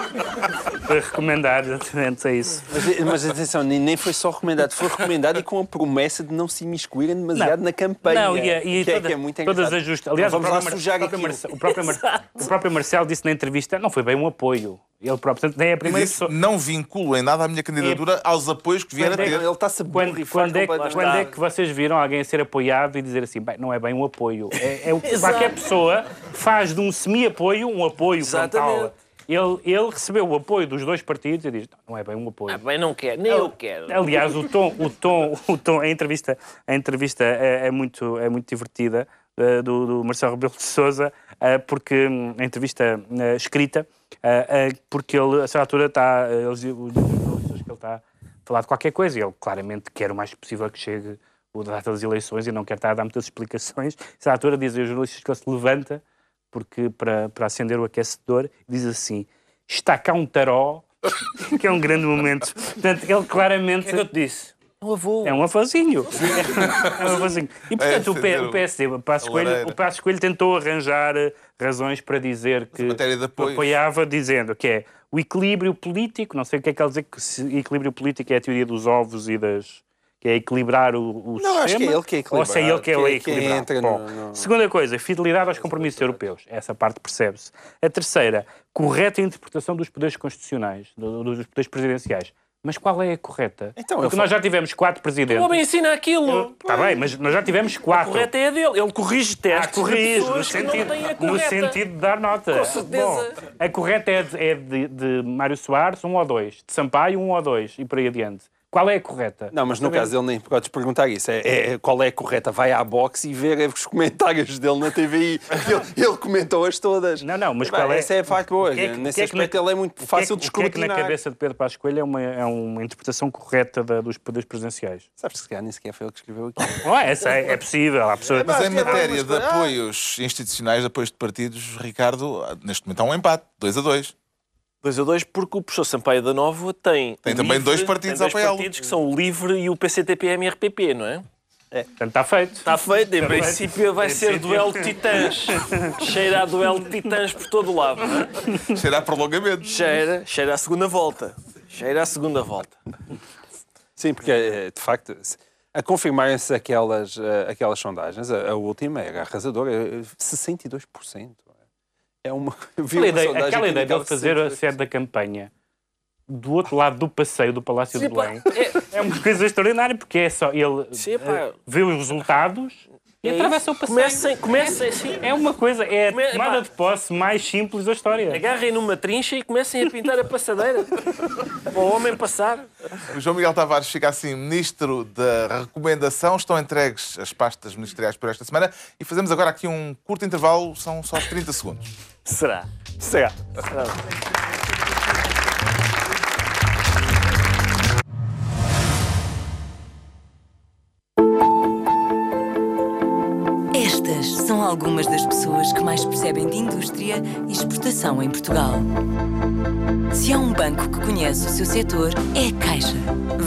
Para recomendar, exatamente, é isso. Mas, mas atenção, nem, nem foi só recomendado, foi recomendado e com a promessa de não se imiscuírem demasiado Não. na campanha. Não, e, e que, é, toda- que é muito todas engraçado. as justas. Aliás, o vamos lá próprio, Mar- sujar o próprio aquilo. Marcelo, o, próprio Mar- o próprio Marcelo disse na entrevista não foi bem um apoio. Ele próprio. Portanto, nem é a primeira disse, pessoa. não vinculo em nada a minha candidatura aos apoios que vier a Quando é ter. que- Ele está-se a Quando, quando, é, que- completamente. quando é que vocês viram alguém a ser apoiado e dizer assim, bem, não é bem um apoio. É, é o que qualquer pessoa faz de um semi-apoio um apoio frontal. Ele, ele recebeu o apoio dos dois partidos e diz, não é bem um apoio. Ah, bem, não quero, nem eu quero. Aliás, o tom, o tom, o tom, a entrevista, a entrevista é, é muito, é muito divertida eh, do, do Marcelo Rebelo de Sousa, porque hum, a entrevista eh, escrita, eh, eh, porque ele a certa altura está, os jornalistas que ele está a falar de qualquer coisa e ele claramente quer o mais possível que chegue o data das eleições e não quer estar a dar muitas explicações. A certa altura dizem os jornalistas que ele se levanta porque para, para acender o aquecedor diz assim, está cá um taró, que é um grande momento. Portanto, ele claramente... O que é que eu te disse? Um avô. É um avôzinho. É um avôzinho. E, portanto, o, P, acender o PSD, o Passos a Coelho, lareira. o Passos Coelho tentou arranjar eh, razões para dizer que apoiava, dizendo que é o equilíbrio político, não sei o que é que ele dizer, que se equilíbrio político é a teoria dos ovos e das... que é equilibrar o, o Não, sistema. acho que é ele que é Ou se é ele que é o equilibrar, que é- equilibrar. entra Bom, no- no- Segunda coisa, fidelidade aos compromissos europeus. Essa parte percebe-se. A terceira, correta interpretação dos poderes constitucionais, do- dos poderes presidenciais. Mas qual é a correta? Então, Porque nós já tivemos quatro presidentes. O homem ensina aquilo. Está bem, mas nós já tivemos A quatro. correta é a dele. Ele corrige Ah, testes de corrige, no sentido, a no sentido de dar nota. Com certeza. Bom, a correta é, de, é de, de Mário Soares, um ou dois. De Sampaio, um ou dois. E por aí adiante. Qual é a correta? Não, mas no caso ele nem podes perguntar isso. É, é- qual é a correta? Vai à box e ver os comentários dele na TVI. Ele, ele comentou-as todas. Não, não, mas qual é... Essa é a parte boa. que é que- Nesse que é que aspecto na- ele é muito é fácil que- de O que é que escrutinar. na cabeça de Pedro Passos Coelho é uma, é uma interpretação correta da- dos poderes presidenciais? Sabes que se calhar nem sequer foi ele que escreveu aqui. Oh, essa é, é possível. Há pessoas... Mas em é matéria de apoios institucionais, de apoios de partidos, Ricardo, neste momento há um empate, 2 a 2. 2 a 2, porque o professor Sampaio da Nova tem. Tem também LIVRE, dois partidos tem a apoiá-lo. partidos que são o LIVRE e o PCTP-MRPP, não é? Portanto, está feito. Está feito, em Está feito. princípio vai ser duelo de titãs. Cheira a duelo de titãs por todo o lado, não é? Será prolongamento. Cheira, cheira à segunda volta. Cheira à segunda volta. Sim, porque eh, de facto, a confirmarem-se aquelas, eh, aquelas sondagens, a, a última era arrasadora, eh, 62%. É uma. eu vi Aquela uma ideia, aquela que ideia de ele fazer a 62%. sede da campanha do outro lado do passeio do Palácio de Sim, pá, Belém é uma coisa extraordinária, porque é só ele Sim, eh, vê os resultados e É atravessa o passeio. Comecem, comecem assim. É uma coisa, é a tomada de posse mais simples da história. Agarrem numa trincha e comecem a pintar a passadeira. Para o homem passar. O João Miguel Tavares fica assim ministro da recomendação. Estão entregues as pastas ministeriais por esta semana e fazemos agora aqui um curto intervalo, são só 30 segundos. Será? Será? Será? Algumas das pessoas que mais percebem de indústria e exportação em Portugal. Se há um banco que conhece o seu setor, é a Caixa.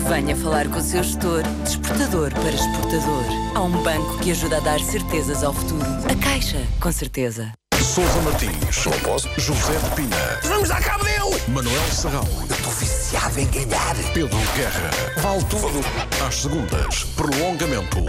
Venha falar com o seu gestor de exportador para exportador. Há um banco que ajuda a dar certezas ao futuro. A Caixa, com certeza. Sousa Martins, Compós, José de Pina, Vamos dar cabo dele! Manuel Serrão, Estou viciado em ganhar. Pedro Guerra. Vale tudo. Às segundas, prolongamento.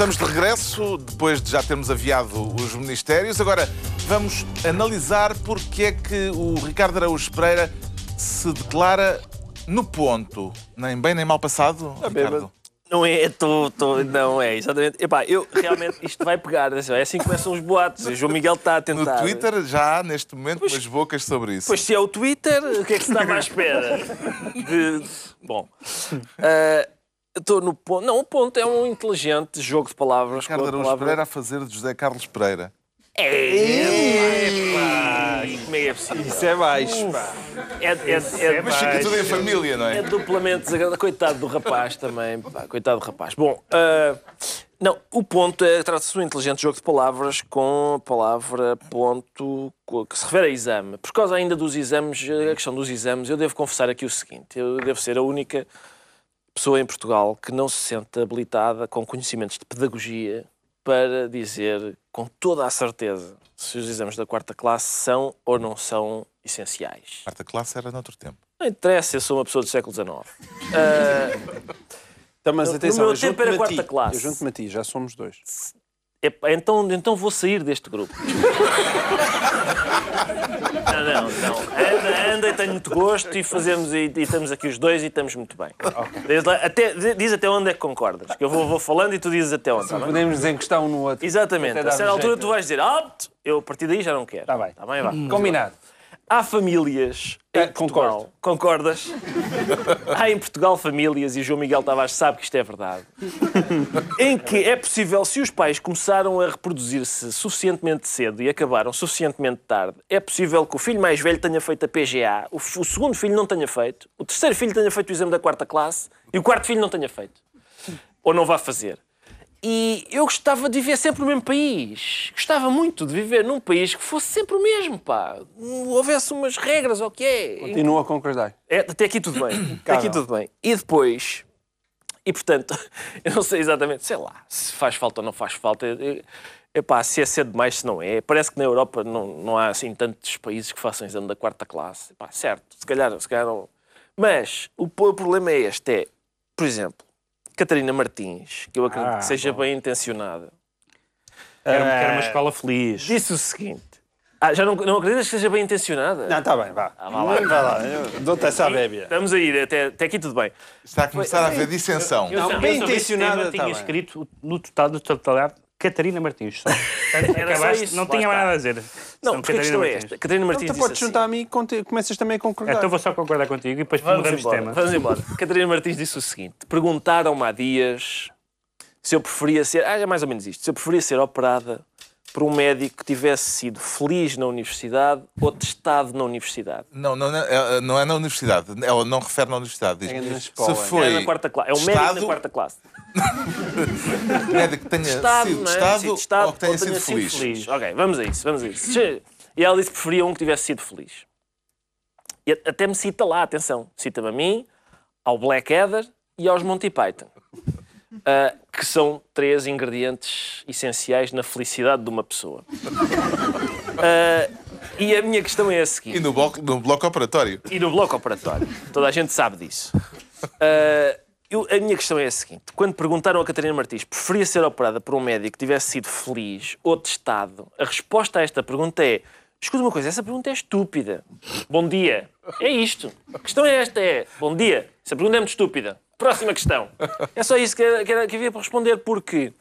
Estamos de regresso, depois de já termos aviado os ministérios. Agora vamos analisar porque é que o Ricardo Araújo Pereira se declara no ponto. Nem bem nem mal passado, Ricardo. bêbado. Não é, tô, tô, não é, exatamente. Epá, eu realmente, isto vai pegar, é assim que começam os boatos. O João Miguel está a No tentar. Twitter já há, neste momento, umas bocas sobre isso. Pois se é o Twitter, o que é que se estava à espera? De... Bom, eu estou no ponto. Não, o ponto é um inteligente jogo de palavras. Ricardo com a Araújo palavra... Pereira a fazer de José Carlos Pereira. Como é que é possível? Isso é baixo. É, é, é, Mas fica tudo em família, não É é? duplamente desagradável. Coitado do rapaz também. pá, coitado do rapaz. Bom, ah, não, o ponto é trata-se de um inteligente jogo de palavras com a palavra ponto que se refere a exame. Por causa ainda dos exames, a questão dos exames, eu devo confessar aqui o seguinte: eu devo ser a única pessoa em Portugal que não se sente habilitada com conhecimentos de pedagogia para dizer com toda a certeza se os exames da quarta classe são ou não são essenciais. Quarta classe era noutro tempo. Não interessa, eu sou uma pessoa do século XIX. Ah, Então, mas No- no atenção, meu eu tempo era ti. quarta classe. Eu junto-me a ti, já somos dois. Epá, então, então vou sair deste grupo. Não, não, não. Anda, anda e tenho muito gosto e fazemos e, e estamos aqui os dois e estamos muito bem. Diz, lá, até, diz até onde é que concordas. Que eu vou, vou falando e tu dizes até onde. tá? Podemos desencostar um no outro. Exatamente. A certa altura jeito. tu vais dizer, ah, eu a partir daí já não quero. Tá bem. Tá bem, vá. Combinado. Há famílias. É, em Portugal, Concordas? Há em Portugal famílias, e João Miguel Tavares sabe que isto é verdade, em que é possível, se os pais começaram a reproduzir-se suficientemente cedo e acabaram suficientemente tarde, é possível que o filho mais velho tenha feito a PGA, o, o segundo filho não tenha feito, o terceiro filho tenha feito o exame da quarta classe e o quarto filho não tenha feito. Ou não vá fazer. E eu gostava de viver sempre no mesmo país. Gostava muito de viver num país que fosse sempre o mesmo, pá. Houvesse umas regras, o que é. Continuo a concordar. É, até aqui tudo bem. Até aqui tudo bem. E depois. E portanto, eu não sei exatamente, sei lá, se faz falta ou não faz falta. É, Epá, se é cedo demais, se não é. Parece que na Europa não, não há assim tantos países que façam exame da quarta classe. Epá, certo, se calhar, se calhar não. Mas o problema é este: é, por exemplo, Catarina Martins, que eu acredito Ah, que seja bem intencionada, Quero, quero uma escola feliz. disse o seguinte. Ah, já não, não acreditas que seja bem intencionada? Não, está bem, vá. vá lá. Vai lá, eu dou-te essa bébia. Estamos a ir, até, até aqui tudo bem. Está a começar a haver dissensão. Não, Eu bem sobre esse intencionada, tá tinha bem. escrito no total, no totalidade, Catarina Martins. Acabaste- isso, não tinha mais nada a dizer. Não, porque a questão é esta. Catarina Martins Então podes assim, juntar a mim e começas também a concordar. Então vou só concordar contigo e depois Vamos mudamos de embora, tema. vamos embora. Catarina Martins disse o seguinte: perguntaram-me há dias se eu preferia ser. Ah, é mais ou menos isto. Se eu preferia ser operada por um médico que tivesse sido feliz na universidade ou testado na universidade. Não, não, não, é, não é na universidade. Ela não refere na universidade. Diz, É na escola. se É foi na quarta classe. É um médico na quarta classe. médico que tenha Testado, sido é? testado, Sido testado ou que tenha sido feliz. Ok, vamos a isso, vamos a isso. E ela disse que preferia um que tivesse sido feliz. E até me cita lá, atenção, cita-me a mim, ao Blackadder e aos Monty Python. Ah, que são três ingredientes essenciais na felicidade de uma pessoa. Ah, e a minha questão é a seguinte. E no bloco, no bloco operatório. E no bloco operatório. Toda a gente sabe disso. Ah, eu- a minha questão é a seguinte: quando perguntaram a Catarina Martins preferia ser operada por um médico que tivesse sido feliz ou testado, a resposta a esta pergunta é: escuta uma coisa, essa pergunta é estúpida. Bom dia. É isto. A questão é esta: é bom dia. Essa pergunta é muito estúpida. Próxima questão. É só isso que, era- que, havia para responder, porque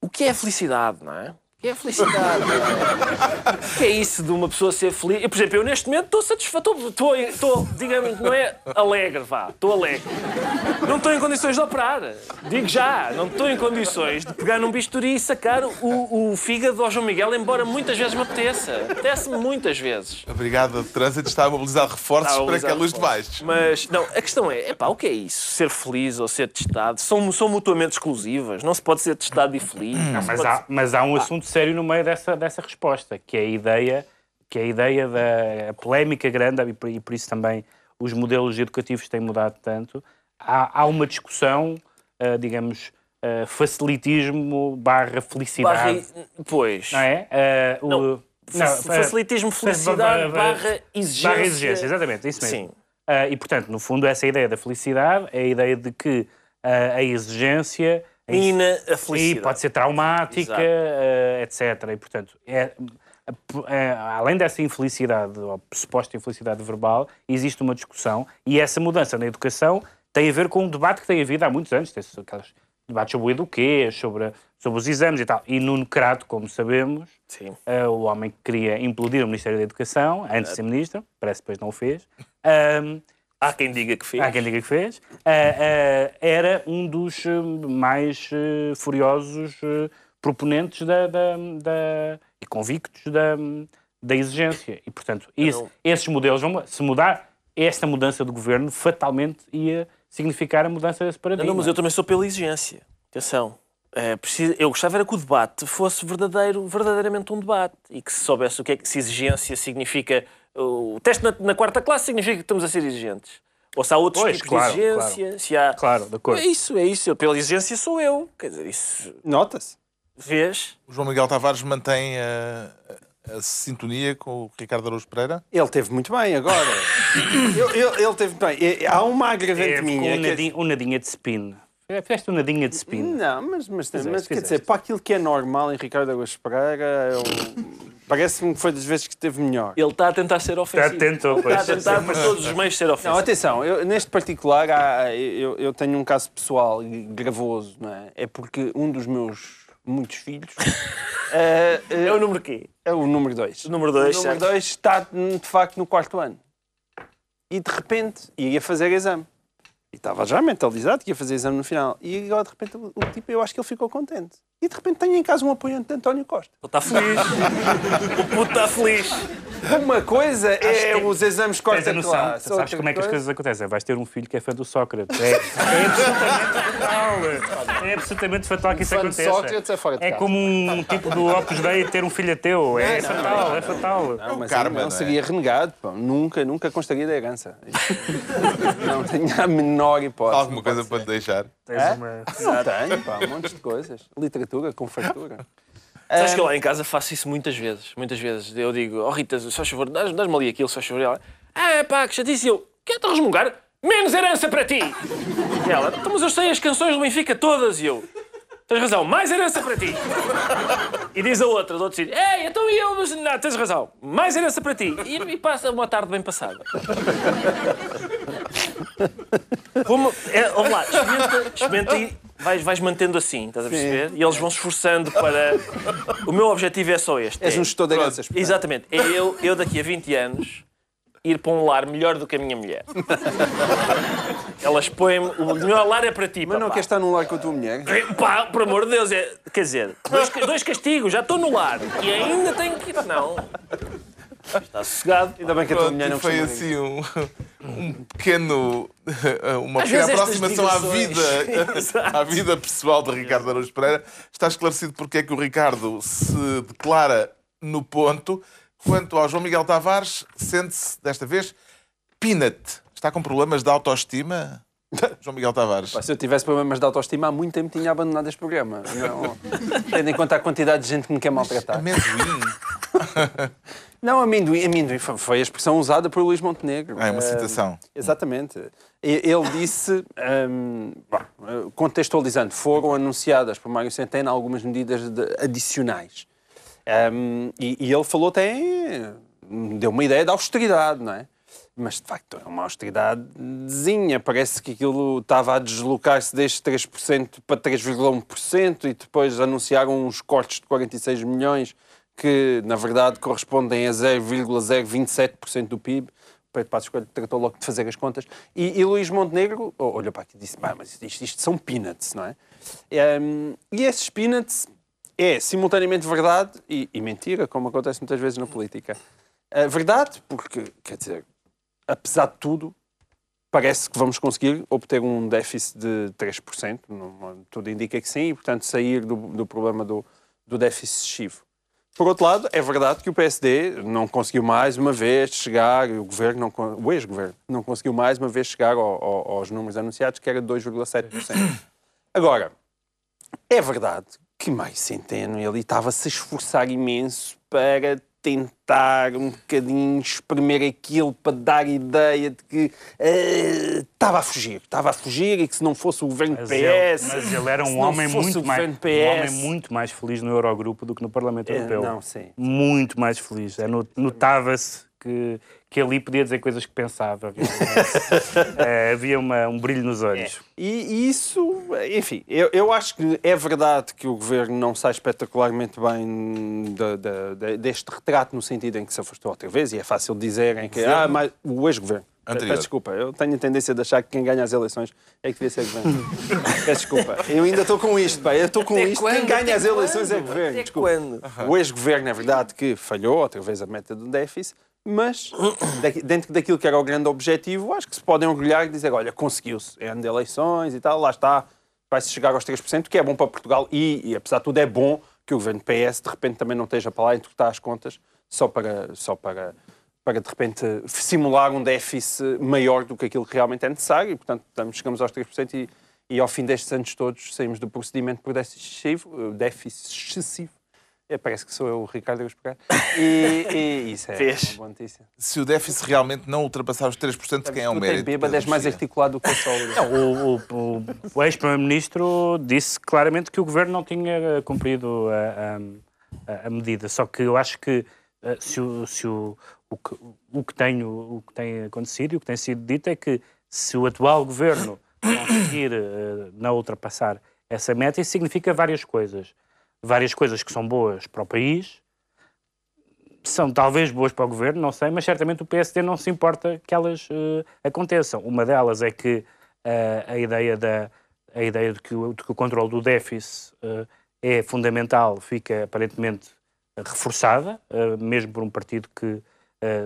o que é felicidade, não é? O que é felicidade? não é? O que é isso de uma pessoa ser feliz? Eu, por exemplo, eu neste momento estou satisfeito, estou, digamos, não é alegre, vá, estou alegre. Não estou em condições de operar, digo já, não estou em condições de pegar num bisturi e sacar o, o fígado ao João Miguel, embora muitas vezes me apeteça. Apetece-me muitas vezes. A Brigada de Trânsito está a mobilizar reforços a para que a mobilizar luz de baixo. Mas, não, a questão é, epá, o que é isso? Ser feliz ou ser testado? São, são mutuamente exclusivas. Não se pode ser testado e feliz. Não Mas pode há, mas há um assunto sério no meio dessa, dessa resposta, que é a ideia, que é a ideia da a polémica grande, e por, e por isso também os modelos educativos têm mudado tanto. Há, há uma discussão, ah, digamos, ah, facilitismo barra felicidade. Barra- Pois. Não é? Ah, o- Não, fa- facilitismo, felicidade, barra exigência. Barra exigência, exatamente, isso mesmo. Sim. Ah, e, portanto, no fundo, essa ideia da felicidade é a ideia de que ah, a exigência Mina a e felicidade. pode ser traumática, eh, etc. E, portanto, é, é, além dessa infelicidade, ou suposta infelicidade verbal, existe uma discussão e essa mudança na educação tem a ver com um debate que tem havido há muitos anos. Tem aqueles debates sobre o eduquê, sobre, sobre os exames e tal. E Nuno Crato, como sabemos, eh, o homem que queria implodir o Ministério da Educação, antes de ser ministro, parece que depois não o fez, Há quem diga que fez. Há quem diga que fez. Ah, ah, era um dos eh, mais eh, furiosos proponentes da, da- da- e convictos da, da exigência. E, portanto, isso- esses modelos vão. Se mudar, esta mudança do governo fatalmente ia significar a mudança desse paradigma. não, mas eu também sou pela exigência. Atenção. É, preciso- eu gostava era que o debate fosse verdadeiro, verdadeiramente um debate e que se soubesse o que é que se exigência significa. O teste na, na quarta classe significa que estamos a ser exigentes. Ou se há outros Pois, tipos claro, de exigência. Se há... Claro, de acordo. É isso, é isso. Eu, pela exigência sou eu. Quer dizer, isso. Nota-se. Vês? O João Miguel Tavares mantém a, a- a sintonia com o Ricardo Araújo Pereira? Ele teve muito bem agora. ele, ele, ele teve muito bem. Há uma agravante com minha. um que é- nadinha, um nadinha de spin. Fizeste um nadinha de spin. Não, mas, mas, Fizeste, mas quer fizeste. dizer, para aquilo que é normal em Ricardo Augusto Pereira, eu- parece-me que foi das vezes que esteve melhor. Ele está a tentar ser ofensivo. tentou, Está a pois. tentar por todos os meios ser Não, ofensivo. atenção, eu- neste particular há- eu, eu tenho um caso pessoal e gravoso, não é? É porque um dos meus muitos filhos eh, É o número quê? é o número 2. O número dois, O número certo. 2 está de facto no quarto ano. E de repente ia fazer exame. E estava já mentalizado que ia fazer exame no final. E agora de repente o, o tipo, eu acho que ele ficou contente. E de repente tenho em casa um apoiante de António Costa. Ele está feliz. o puto está feliz. Uma coisa é que os exames Tens corta a noção, classe. sabes como é que as coisa- coisas acontecem? Vais ter um filho que é fã do Sócrates. É, é absolutamente fatal. É absolutamente fatal que isso aconteça. Sócrates é fora de É como um tipo do Opus Dei ter um filho ateu. É fatal, é fatal. Não, mas karma, não, não é? seria renegado. pá. Nunca, nunca constaria da herança. não tenho a menor hipótese. Alguma coisa para te deixar. Tens É? uma... Não tenho, pá, um monte de coisas. Literatura, com fartura. Sabes que eu lá em casa faço isso muitas vezes. Muitas vezes. Eu digo, oh Rita, só favor, dás- dás-me ali aquilo, só favor. E ela, ah, pá, que chatice. E eu, quer-te resmungar? Menos herança para ti! E ela, então, mas eu sei as canções do Benfica todas. E eu, tens razão, mais herança para ti! E diz a outra, do outro sítio, ei, então e eu, mas não, tens razão, mais herança para ti! E, e passa uma tarde bem passada. Como, é, ouve lá, experimenta, experimenta e vais, vais mantendo assim, estás a perceber? E eles vão se esforçando para. O meu objetivo é só este. És é- um gestor de heranças. Exatamente. É eu, eu daqui a 20 anos ir para um lar melhor do que a minha mulher. Elas põem-me. O melhor lar é para ti. Mas não papá. queres estar num lar com a tua mulher? Pá, por amor de Deus, é, quer dizer, dois, dois castigos, já estou no lar e ainda tenho que ir. Não. Está sossegado. Ainda bem que a tua mulher não foi assim um, um pequeno, uma Às pequena aproximação à vida, à vida pessoal de Ricardo Araújo Pereira. Está esclarecido porque é que o Ricardo se declara no ponto. Quanto ao João Miguel Tavares, sente-se, desta vez, peanut. Está com problemas de autoestima? João Miguel Tavares. Pá, Se eu tivesse problemas de autoestima, há muito tempo tinha abandonado este programa. Não, tendo em conta a quantidade de gente que me quer maltratar. Amendoim. Não, amendoim, amendoim foi- a expressão usada por Luís Montenegro. Ah, é uma citação. Exatamente. E- Ele disse, hum, bom, contextualizando, foram anunciadas por Mário Centeno algumas medidas de- adicionais. Hum, e, e ele falou até, deu uma ideia de austeridade, não é? Mas, de facto, é uma austeridadezinha. Parece que aquilo estava a deslocar-se desde 3% para 3,1% e depois anunciaram uns cortes de 46 milhões que, na verdade, correspondem a 0,027% do PIB. O Pedro Passos Coelho tratou logo de fazer as contas. E, e Luís Montenegro olhou para aqui e disse, "Pá, mas isto, isto são peanuts, não é? Hum, e esses peanuts é simultaneamente verdade e, e mentira, como acontece muitas vezes na política. A verdade, porque, quer dizer, apesar de tudo, parece que vamos conseguir obter um déficit de 3%, não- tudo indica que sim, e, portanto, sair do, do problema do, do déficit excessivo. Por outro lado, é verdade que o PSD não conseguiu mais uma vez chegar, o governo, não o ex-governo, não conseguiu mais uma vez chegar ao- ao- aos números anunciados, que era 2,7%. Agora, é verdade que Mário Centeno ele estava-se a esforçar imenso para tentar um bocadinho espremer aquilo para dar ideia de que eh, estava a fugir, estava a fugir e que se não fosse o governo Mas PS, ele, mas ele era um homem, muito mais, governo um homem PS, muito mais feliz no Eurogrupo do que no Parlamento É, Europeu. não, sim. Muito mais feliz. É, no- Notava-se que, que ali podia dizer coisas que pensava. Havia, é, havia uma- um brilho nos olhos. E, e isso, enfim, eu, eu acho que é verdade que o governo não sai espetacularmente bem da- da- da- deste retrato, no sentido em que se afastou outra vez, e é fácil dizerem que ah, mas o ex-governo. Anterior. Peço desculpa, eu tenho a tendência de achar que quem ganha as eleições é que devia ser governo. Peço desculpa. Eu ainda estou com isto, pá. Eu estou com Até isto. quando? Quem ganha as Até eleições é governo. Até Desculpa. quando? O ex-governo, é verdade, que falhou outra vez a meta do déficit, mas dentro daquilo que era o grande objetivo, acho que se podem orgulhar e dizer: olha, conseguiu-se, é ano de eleições e tal, lá está, vai-se chegar aos 3%, que é bom para Portugal e, e, apesar de tudo, é bom que o governo PS de repente também não esteja para lá entregar as contas só para. Só para para de repente simular um déficit maior do que aquilo que realmente é necessário, e portanto chegamos aos 3% e, e ao fim destes anos todos saímos do procedimento por déficit excessivo, eh, déficit excessivo É, parece que sou eu, o Ricardo Agus Pereira. E, e isso é Fez. uma boa notícia. Se o déficit realmente não ultrapassar os 3%, de quem é o mérito? bêbado, és mais articulado do que sólido. Não, o, o- o- ex-primeiro-ministro disse claramente que o governo não tinha eh, cumprido a, a- a medida. Só que eu acho que eh, se, o, se o, o, que, o, que tem, o, o que tem acontecido e o que tem sido dito é que se o atual governo conseguir eh, não ultrapassar essa meta, isso significa várias coisas. Várias coisas que são boas para o país, são talvez boas para o governo, não sei, mas certamente o PSD não se importa que elas eh, aconteçam. Uma delas é que eh, a ideia, da, a ideia de, que o, de que o controle do déficit eh, é fundamental fica aparentemente reforçada, mesmo por um partido que,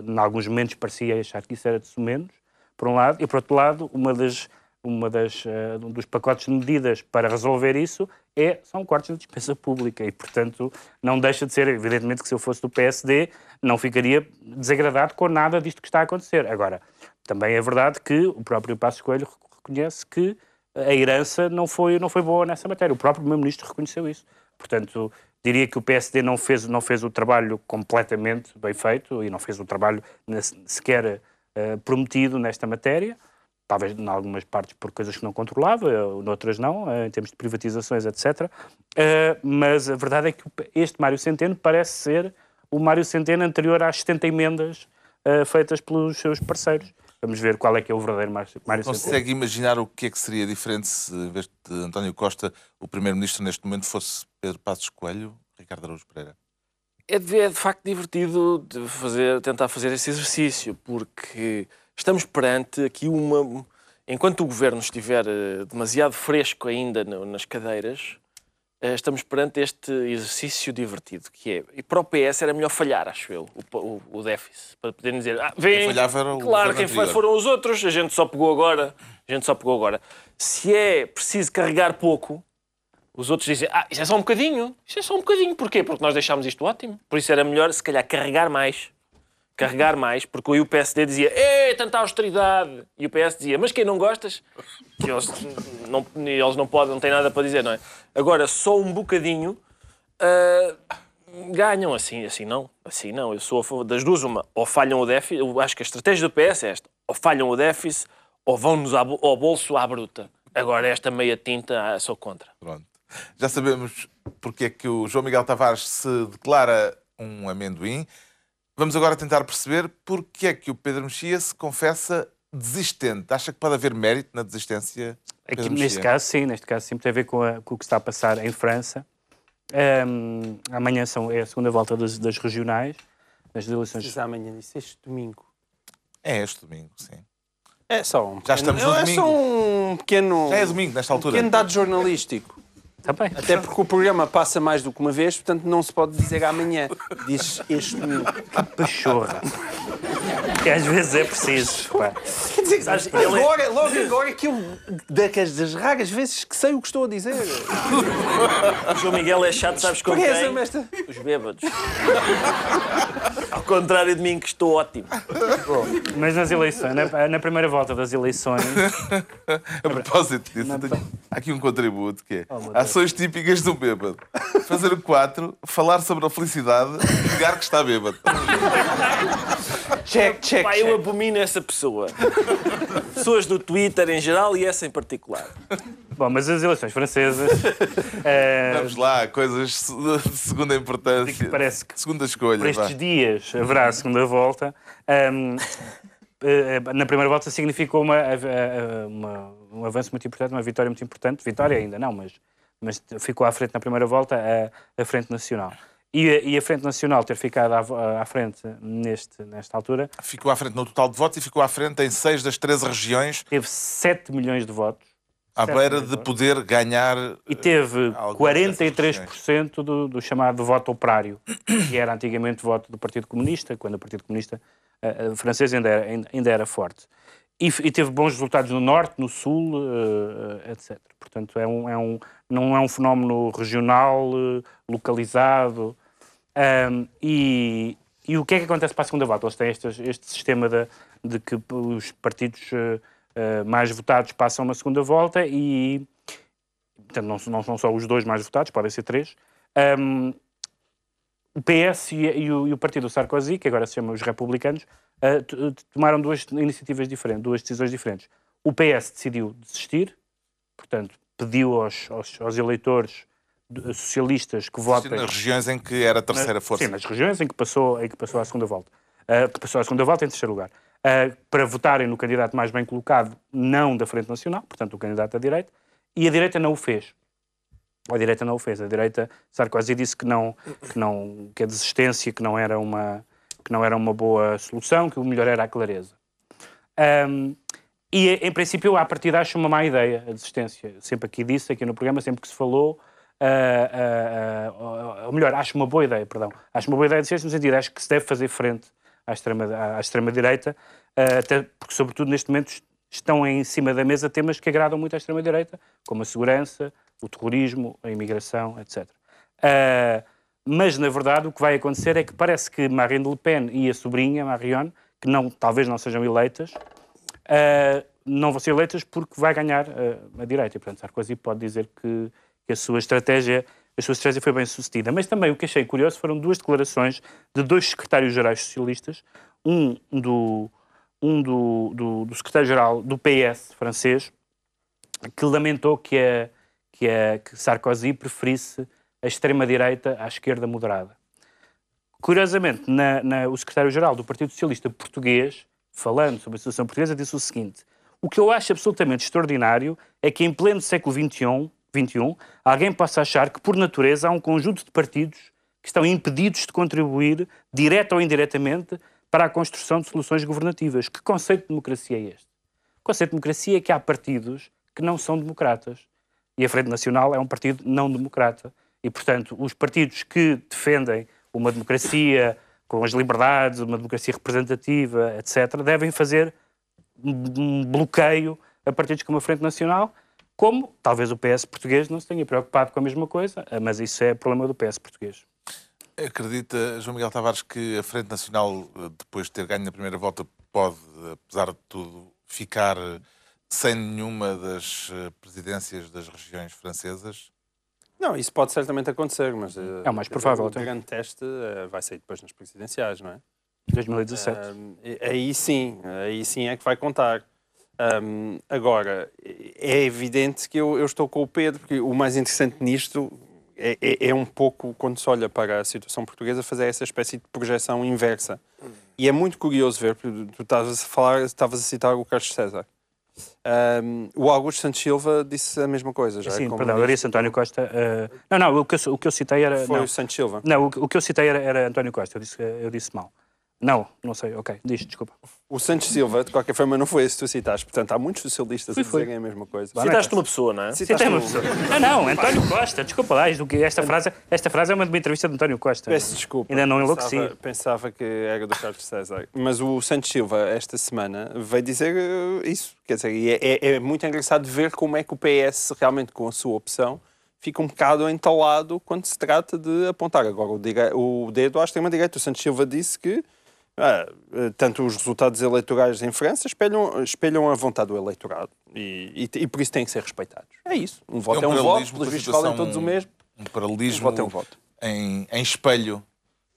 em alguns momentos, parecia achar que isso era de menos, por um lado, e por outro lado, uma das, uma das, eh, um dos pacotes de medidas para resolver isso é, são cortes de despesa pública e, portanto, não deixa de ser, evidentemente, que se eu fosse do PSD, não ficaria desagradado com nada disto que está a acontecer. Agora, também é verdade que o próprio Passo Coelho reconhece que a herança não foi, não foi boa nessa matéria. O próprio Primeiro-Ministro reconheceu isso. Portanto, diria que o PSD não fez, não fez o trabalho completamente bem feito e não fez o trabalho sequer eh, prometido nesta matéria. Talvez em algumas partes por coisas que não controlava, eh, noutras não, eh, em termos de privatizações, etc. Eh, mas a verdade é que este Mário Centeno parece ser o Mário Centeno anterior às 70 emendas feitas pelos seus parceiros. Vamos ver qual é que é o verdadeiro Mário Mário Centeno. Consegue imaginar o que é que seria diferente se, em vez de António Costa, o primeiro-ministro neste momento fosse Pedro Passos Coelho, Ricardo Araújo Pereira? É de, é de facto divertido de fazer, tentar fazer esse exercício, porque estamos perante aqui uma. Enquanto o governo estiver eh, demasiado fresco ainda nas cadeiras, eh, estamos perante este exercício divertido, que é. E para o PS era melhor falhar, acho eu, o, o, o déficit, para poderem dizer. Ah, vem, claro, quem anterior. foram os outros, a gente só pegou agora. A gente só pegou agora. Se é preciso carregar pouco, os outros dizem, ah, isso é só um bocadinho. Isso é só um bocadinho. Porquê? Porque nós deixámos isto ótimo. Por isso era melhor, se calhar, carregar mais. Carregar mais, porque aí o PSD dizia, ei, tanta austeridade. E o PS dizia, mas quem não gostas? Que eles não, eles não podem, não têm nada para dizer, não é? Agora, só um bocadinho, ah, ganham assim, assim não. Assim não. Eu sou a favor das duas, uma. Ou falham o déficit, eu acho que a estratégia do PS é esta. Ou falham o déficit, ou vão-nos ao bolso à bruta. Agora, esta meia tinta, ah, sou contra. Pronto. Já sabemos porque é que o João Miguel Tavares se declara um amendoim. Vamos agora tentar perceber porque é que o Pedro Mexia se confessa desistente. Acha que pode haver mérito na desistência? Aqui, Pedro neste Mexia? caso, sim, neste caso sim, tem a ver com, a- com o que está a passar em França. Ahm, amanhã são, é a segunda volta das, das regionais, das eleições. Diz amanhã, disse este domingo. É este domingo, sim. É só um Já pequeno- estamos no é domingo. só um pequeno, Já é domingo, nesta um altura. pequeno dado jornalístico. Está bem. Até porque o programa passa mais do que uma vez, portanto não se pode dizer amanhã. Diz este domingo. Pachorra. Que às vezes é preciso. pá. Quer dizer, Sabes, ele é- agora, logo agora que eu, das, das raras vezes que sei o que estou a dizer. O João Miguel é chato, sabes com quem? Esta. Os bêbados. Ao contrário de mim, que estou ótimo. Mas nas eleições, na, na primeira volta das eleições, A propósito disso, eu tenho aqui um contributo que é Oh, ações típicas do bêbado. Fazer o 4, falar sobre a felicidade e negar que está bêbado. Check, check, Pá, eu abomino essa pessoa. Pessoas do Twitter em geral e essa em particular. bom, mas as eleições francesas, eh, Vamos lá, coisas de segunda importância. parece que Segunda escolha. por vá. estes dias haverá a segunda volta. Ahm, eh, na primeira volta significou uma, eh, eh, uma- um avanço muito importante, uma vitória muito importante. Vitória ainda não, mas, mas ficou à frente na primeira volta a, a Frente Nacional. E a, e a Frente Nacional ter ficado à, à frente neste, nesta altura Ficou à frente no total de votos e ficou à frente em 6 das 13 regiões, teve 7 milhões de votos à beira de agora- poder ganhar. e teve algumas dessas 43% do, do chamado voto operário, que era antigamente voto do Partido Comunista, quando o Partido Comunista eh, eh, francês ainda era, ainda- era forte. E, e teve bons resultados no Norte, no Sul, eh, eh, etc. Portanto, é um, é um, não é um fenómeno regional, eh, localizado. Ahm, e, e o que é que acontece para a segunda volta? Eles têm este, este sistema de, de que os partidos eh, mais votados passam uma segunda volta e, portanto, não, não são só os dois mais votados, podem ser três. Ahm, o PS e, e o, e o partido do Sarkozy, que agora se chama os republicanos, uh, tomaram duas iniciativas diferentes, duas decisões diferentes. O PS decidiu desistir, portanto, pediu aos, aos, aos eleitores socialistas que votem Nas regiões em que era a terceira força. Sim, nas regiões em que passou, em que passou à segunda volta. Ah, que passou à segunda volta em terceiro lugar. Ah, para votarem no candidato mais bem colocado, não da Frente Nacional, portanto, o candidato da direita, e a direita não o fez. A direita não o fez. A direita, Sarkozy disse que não, que não, que a desistência que não era uma que não era uma boa solução, que o melhor era a clareza. Ahm, e, em princípio, à partida, acho uma má ideia a desistência. Sempre aqui disse, aqui no programa, sempre que se falou, ah, ou melhor, acho uma boa ideia, perdão. Acho uma boa ideia a desistência no sentido, acho que se deve fazer frente à extrema- à, extrema-direita, ah, até porque, sobretudo, neste momento estão em cima da mesa temas que agradam muito à extrema-direita, como a segurança, o terrorismo, a imigração, etc. Ah, mas, na verdade, o que vai acontecer é que parece que Marine Le Pen e a sobrinha, Marion, que não, talvez não sejam eleitas, ah, não vão ser eleitas porque vai ganhar ah, a direita. E, portanto, Sarkozy pode dizer que, que a sua estratégia a sua estratégia foi bem sucedida. Mas também o que achei curioso foram duas declarações de dois secretários-gerais socialistas, um do, um do, do, do secretário-geral do PS francês, que lamentou que, a, que, a, que Sarkozy preferisse a extrema-direita à esquerda moderada. Curiosamente, na- na- o secretário-geral do Partido Socialista Português, falando sobre a situação portuguesa, disse o seguinte: O que eu acho absolutamente extraordinário é que, em pleno século XXI, XXI, alguém possa achar que, por natureza, há um conjunto de partidos que estão impedidos de contribuir, direta ou indiretamente, para a construção de soluções governativas. Que conceito de democracia é este? O conceito de democracia é que há partidos que não são democratas. E a Frente Nacional é um partido não democrata. E, portanto, os partidos que defendem uma democracia com as liberdades, uma democracia representativa, etc., devem fazer um bloqueio a partidos como a Frente Nacional, como talvez o PS português não se tenha preocupado com a mesma coisa, mas isso é problema do PS português. Acredita, João Miguel Tavares, que a Frente Nacional, eh, depois de ter ganho na primeira volta, pode, apesar de tudo, ficar eh, sem nenhuma das eh, presidências das regiões francesas? Não, isso pode certamente acontecer, mas... eh, É o mais provável, O até. grande teste eh, vai sair depois nas presidenciais, não é? 2017. Ahm, e- aí sim, aí sim é que vai contar. Ahm, agora, é evidente que eu, eu estou com o Pedro, porque o mais interessante nisto é, é- é um pouco, quando se olha para a situação portuguesa, fazer essa espécie de projeção inversa. E é muito curioso ver, porque tu estavas a falar, estavas a citar o Carlos César. Ahm, o Augusto Santos Silva disse a mesma coisa. Já, Sim, como perdão, eu disse. António Costa. eh, não, não, o que eu, o que eu citei era. Foi não. o Santos Silva. Não, o, que- o que eu citei era, era António Costa, eu disse, eu disse mal. Não, não sei, ok, diz, desculpa. O Santos Silva, de qualquer forma, não foi esse que tu citaste. Portanto, há muitos socialistas Fui, a fui. dizerem a mesma coisa. Citaste uma pessoa, não é? Citaste Citei uma um- pessoa. Não, não, António Costa, desculpa lá, esta frase, esta frase é uma de uma entrevista de António Costa. Peço desculpa. Ainda não Pensava- enlouqueci. Pensava que era do Carlos César. Mas o Santos Silva, esta semana, veio dizer eh, isso. Quer dizer, e é, é- é muito engraçado ver como é que o PS, realmente com a sua opção, fica um bocado entalado quando se trata de apontar. Agora, o, dire- o dedo à extrema-direita. O Santos Silva disse que ah, eh, tanto os resultados eleitorais em França espelham, espelham a vontade do eleitorado. E, e- e por isso têm que ser respeitados. É isso. Um voto é um, voto, paralelismo pelos com a vistos valem situação- todos o mesmo. Um paralelismo Um voto é um voto. Em, em espelho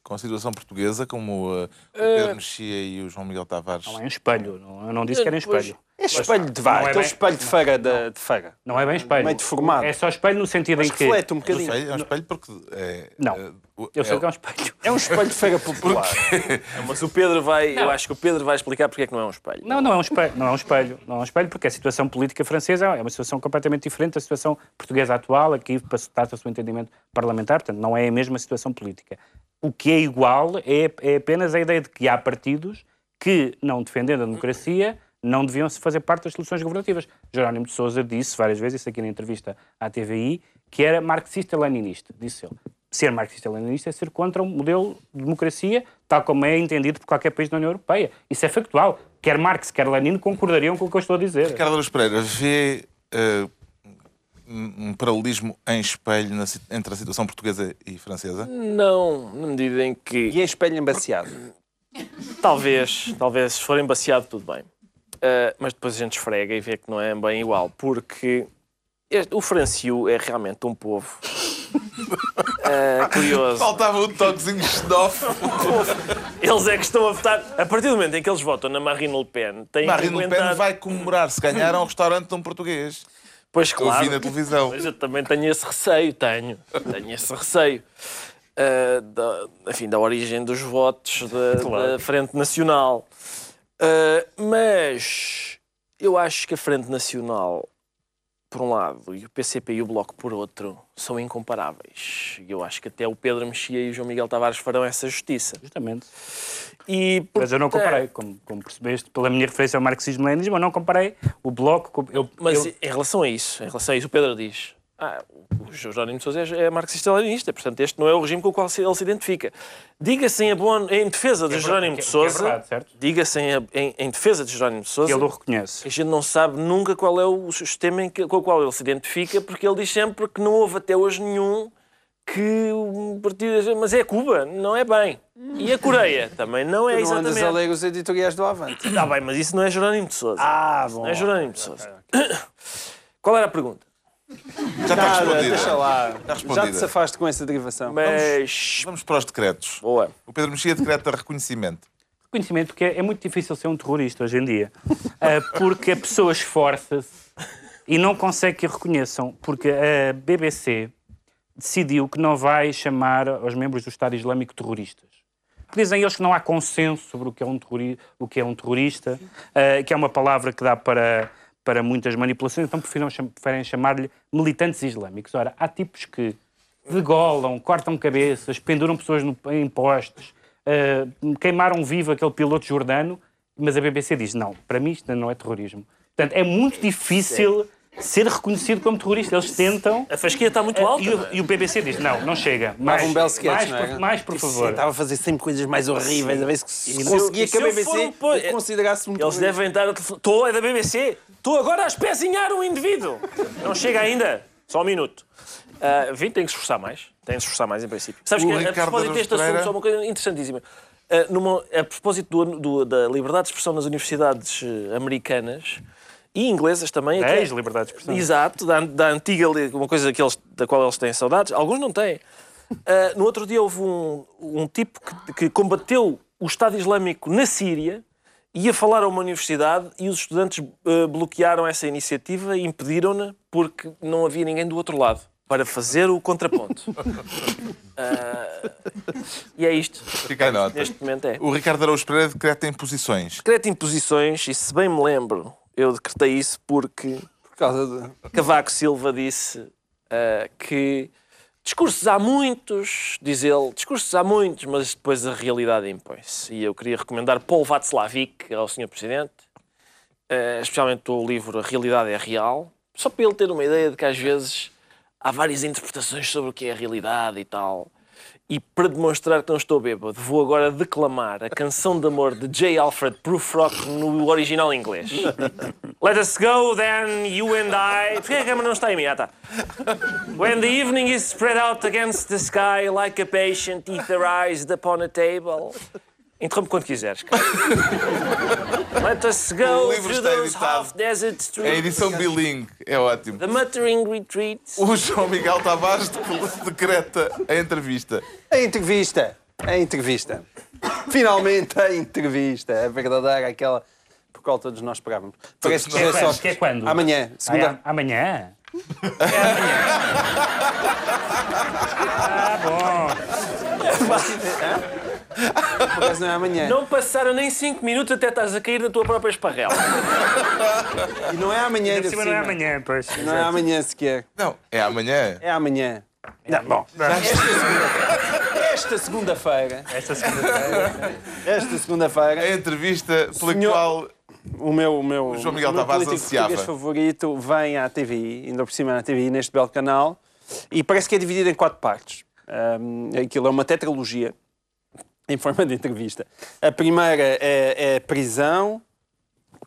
com a situação portuguesa, como uh, o Pedro Mexia e o João Miguel Tavares. Não é um espelho, não, eu não disse que era um Pois. espelho. É espelho de Não vá, é aquele bem- espelho de feira. De, de feira. Não é bem espelho. Meio deformado. É só espelho no sentido Mas em que. reflete um É um bocadinho. espelho, é um espelho porque. É, Não. é, o- Eu sei é que é um espelho. É um espelho de feira popular. Mas o Pedro vai. Eu acho que o Pedro vai explicar porque é que não é um espelho. Não, não é um espelho, não é um espelho, não é um espelho, porque a situação política francesa é uma situação completamente diferente da situação portuguesa atual, aqui trata-se um entendimento parlamentar, portanto, não é a mesma situação política. O que é igual é, é apenas a ideia de que há partidos que, não defendendo a democracia, não deviam se fazer parte das soluções governativas. Jerónimo de Sousa disse várias vezes, isso aqui na entrevista à TVI, que era marxista-leninista, disse ele. Ser marxista-leninista é ser contra um modelo de democracia, tal como é entendido por qualquer país da União Europeia. Isso é factual. Quer Marx, quer Lenin concordariam com o que eu estou a dizer. Ricardo Araújo Pereira vê uh, um paralelismo em espelho na entre a situação portuguesa e francesa? Não, na medida em que. E é espelho embaciado. Talvez, talvez, se for embaciado, tudo bem. Ah, mas depois a gente esfrega e vê que não é bem igual, porque este- o Franciu é realmente um povo Ah, curioso. Faltava um toquezinho xenófobo. Eles é que estão a votar. A partir do momento em que eles votam na Marine Le Pen, têm Marine que Le aguentar... Pen vai comemorar se ganharam um restaurante de um português. Pois eu claro. vi na televisão. Mas eu também tenho esse receio, tenho. Tenho esse receio. Ah, da, enfim, da origem dos votos da, da Frente Nacional. Ah, mas eu acho que a Frente Nacional, por um lado, e o PCP e o Bloco, por outro, são incomparáveis. E eu acho que até o Pedro Mexia e o João Miguel Tavares farão essa justiça. Justamente. E, Mas eu não portanto, comparei, como, como percebeste, pela minha referência ao marxismo-leninismo, eu não comparei o Bloco com... Eu, Mas eu- em relação a isso, em relação a isso, o Pedro diz: ah, o Jerónimo de Sousa é, é marxista-leninista, portanto, este não é o regime com o qual ele se identifica. Diga-se em, abono- em defesa de Jerónimo de é Sousa, diga-se em, em- em defesa de Jerónimo de Sousa, ele o reconhece. a gente não sabe nunca qual é o sistema em que- com o qual ele se identifica, porque ele diz sempre que não houve até hoje nenhum que um partido. Mas é Cuba, não é bem. E a Coreia também não é Tu não andas a exatamente. ler os editoriais do Avante. Está bem, mas isso não é Jerónimo de Sousa. Ah, bom. Não é Jerónimo de Sousa. Qual era a pergunta? Já está Nada, respondida. deixa lá. Está respondida. Já te safaste com essa derivação. Mas. Vamos para os decretos. Boa. O Pedro Mexia decreta reconhecimento. Reconhecimento, porque é, muito difícil ser um terrorista hoje em dia. Ah, porque a pessoa esforça-se e não consegue que a reconheçam. Porque a BBC decidiu que não vai chamar aos membros do Estado Islâmico terroristas. Porque dizem eles que não há consenso sobre o que é um, terrori- o que é um terrorista, ah, que é uma palavra que dá para, para muitas manipulações, então preferem, preferem chamar-lhe militantes islâmicos. Ora, há tipos que degolam, cortam cabeças, penduram pessoas no, em postes, ah, queimaram vivo aquele piloto jordano, mas a BBC diz, não, para mim isto não é terrorismo. Portanto, é muito difícil ser reconhecido como terrorista. Eles tentam... A fasquia está muito Ah, alta. E o, e o BBC diz: não, não chega. Mais, um belo sketch, mais, não por, mais, por favor. Estava a fazer sempre coisas mais horríveis, a ver se se conseguia eu- que a BBC um po- considerasse um Eles terrorista. devem estar a telefone. Estou, é da BBC. Estou agora a espezinhar um indivíduo. Não chega ainda. Só um minuto. Ah, vim, tem que se esforçar mais. Tem que se esforçar mais, em princípio. Sabes O que, a Ricardo propósito Araújo deste assunto, só uma coisa interessantíssima. Ah, numa- a propósito do- do- da liberdade de expressão nas universidades eh, americanas e inglesas também. É, aqui- as liberdades de expressão. Exato, da, da antiga, uma coisa que eles, da qual eles têm saudades. Alguns não têm. Ah, no outro dia houve um, um tipo que, que combateu o Estado Islâmico na Síria, ia falar a uma universidade e os estudantes ah, bloquearam essa iniciativa e impediram-na porque não havia ninguém do outro lado para fazer o contraponto. Ah, e é isto. Fica a nota. Neste momento é. O Ricardo Araújo Pereira decreta imposições. Decreto imposições, e se bem me lembro, eu decretei isso porque Por causa de... Cavaco Silva disse ah, que discursos há muitos, diz ele, discursos há muitos, mas depois a realidade impõe-se. E eu queria recomendar Paul Václavic ao Sr. Presidente, ah, especialmente o livro A Realidade é Real, só para ele ter uma ideia de que às vezes há várias interpretações sobre o que é a realidade e tal. E para demonstrar que não estou bêbado, vou agora declamar a canção de amor de J. Alfred Prufrock no original inglês. Let us go then, you and I. Porquê a câmera não está em mim? Ah, está. When the evening is spread out against the sky like a patient etherized upon a table. Interrompe quando quiseres. Let us O go livro through está those editado. half-desert É a edição bilingue. É ótimo. The muttering retreats. O João Miguel Tavares decreta a entrevista. A entrevista. A entrevista. Finalmente a entrevista. A verdadeira, aquela por qual todos nós esperávamos. Parece que nós. é Quando? só... Que é quando? Amanhã. Segunda... Ah, é amanhã? ah, bom. Por acaso não é amanhã. Não passaram nem 5 minutos até estás a cair da tua própria esparrela. E não é amanhã. Ainda por cima não é cima. amanhã, pois. Não é amanhã sequer. Não, é amanhã. É amanhã. Não, bom. Esta segunda-feira. Esta segunda-feira. Esta segunda-feira. A entrevista pela Senhor- qual O meu, o meu, João Miguel o meu Tavares político ansiava. favorito vem à TV, ainda por cima à TV, neste belo canal, e parece que é dividido em quatro partes. Ahm, aquilo é uma tetralogia, em forma de entrevista. A primeira é, é prisão,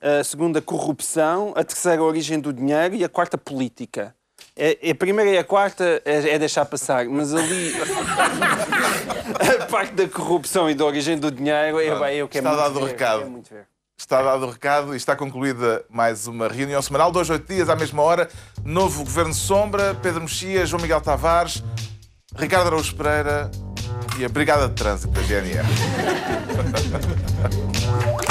a segunda, corrupção, a terceira, a origem do dinheiro e a quarta, política. É, a primeira e a quarta é, é deixar passar, mas ali a parte da corrupção e da origem do dinheiro é, bem, eu quero está muito dado o ver, recado. muito ver. está dado o recado e está concluída mais uma reunião semanal. Dois, oito dias, à mesma hora. Novo Governo Sombra, Pedro Mexia, João Miguel Tavares. Ricardo Araújo Pereira e a Brigada de Trânsito da GNR.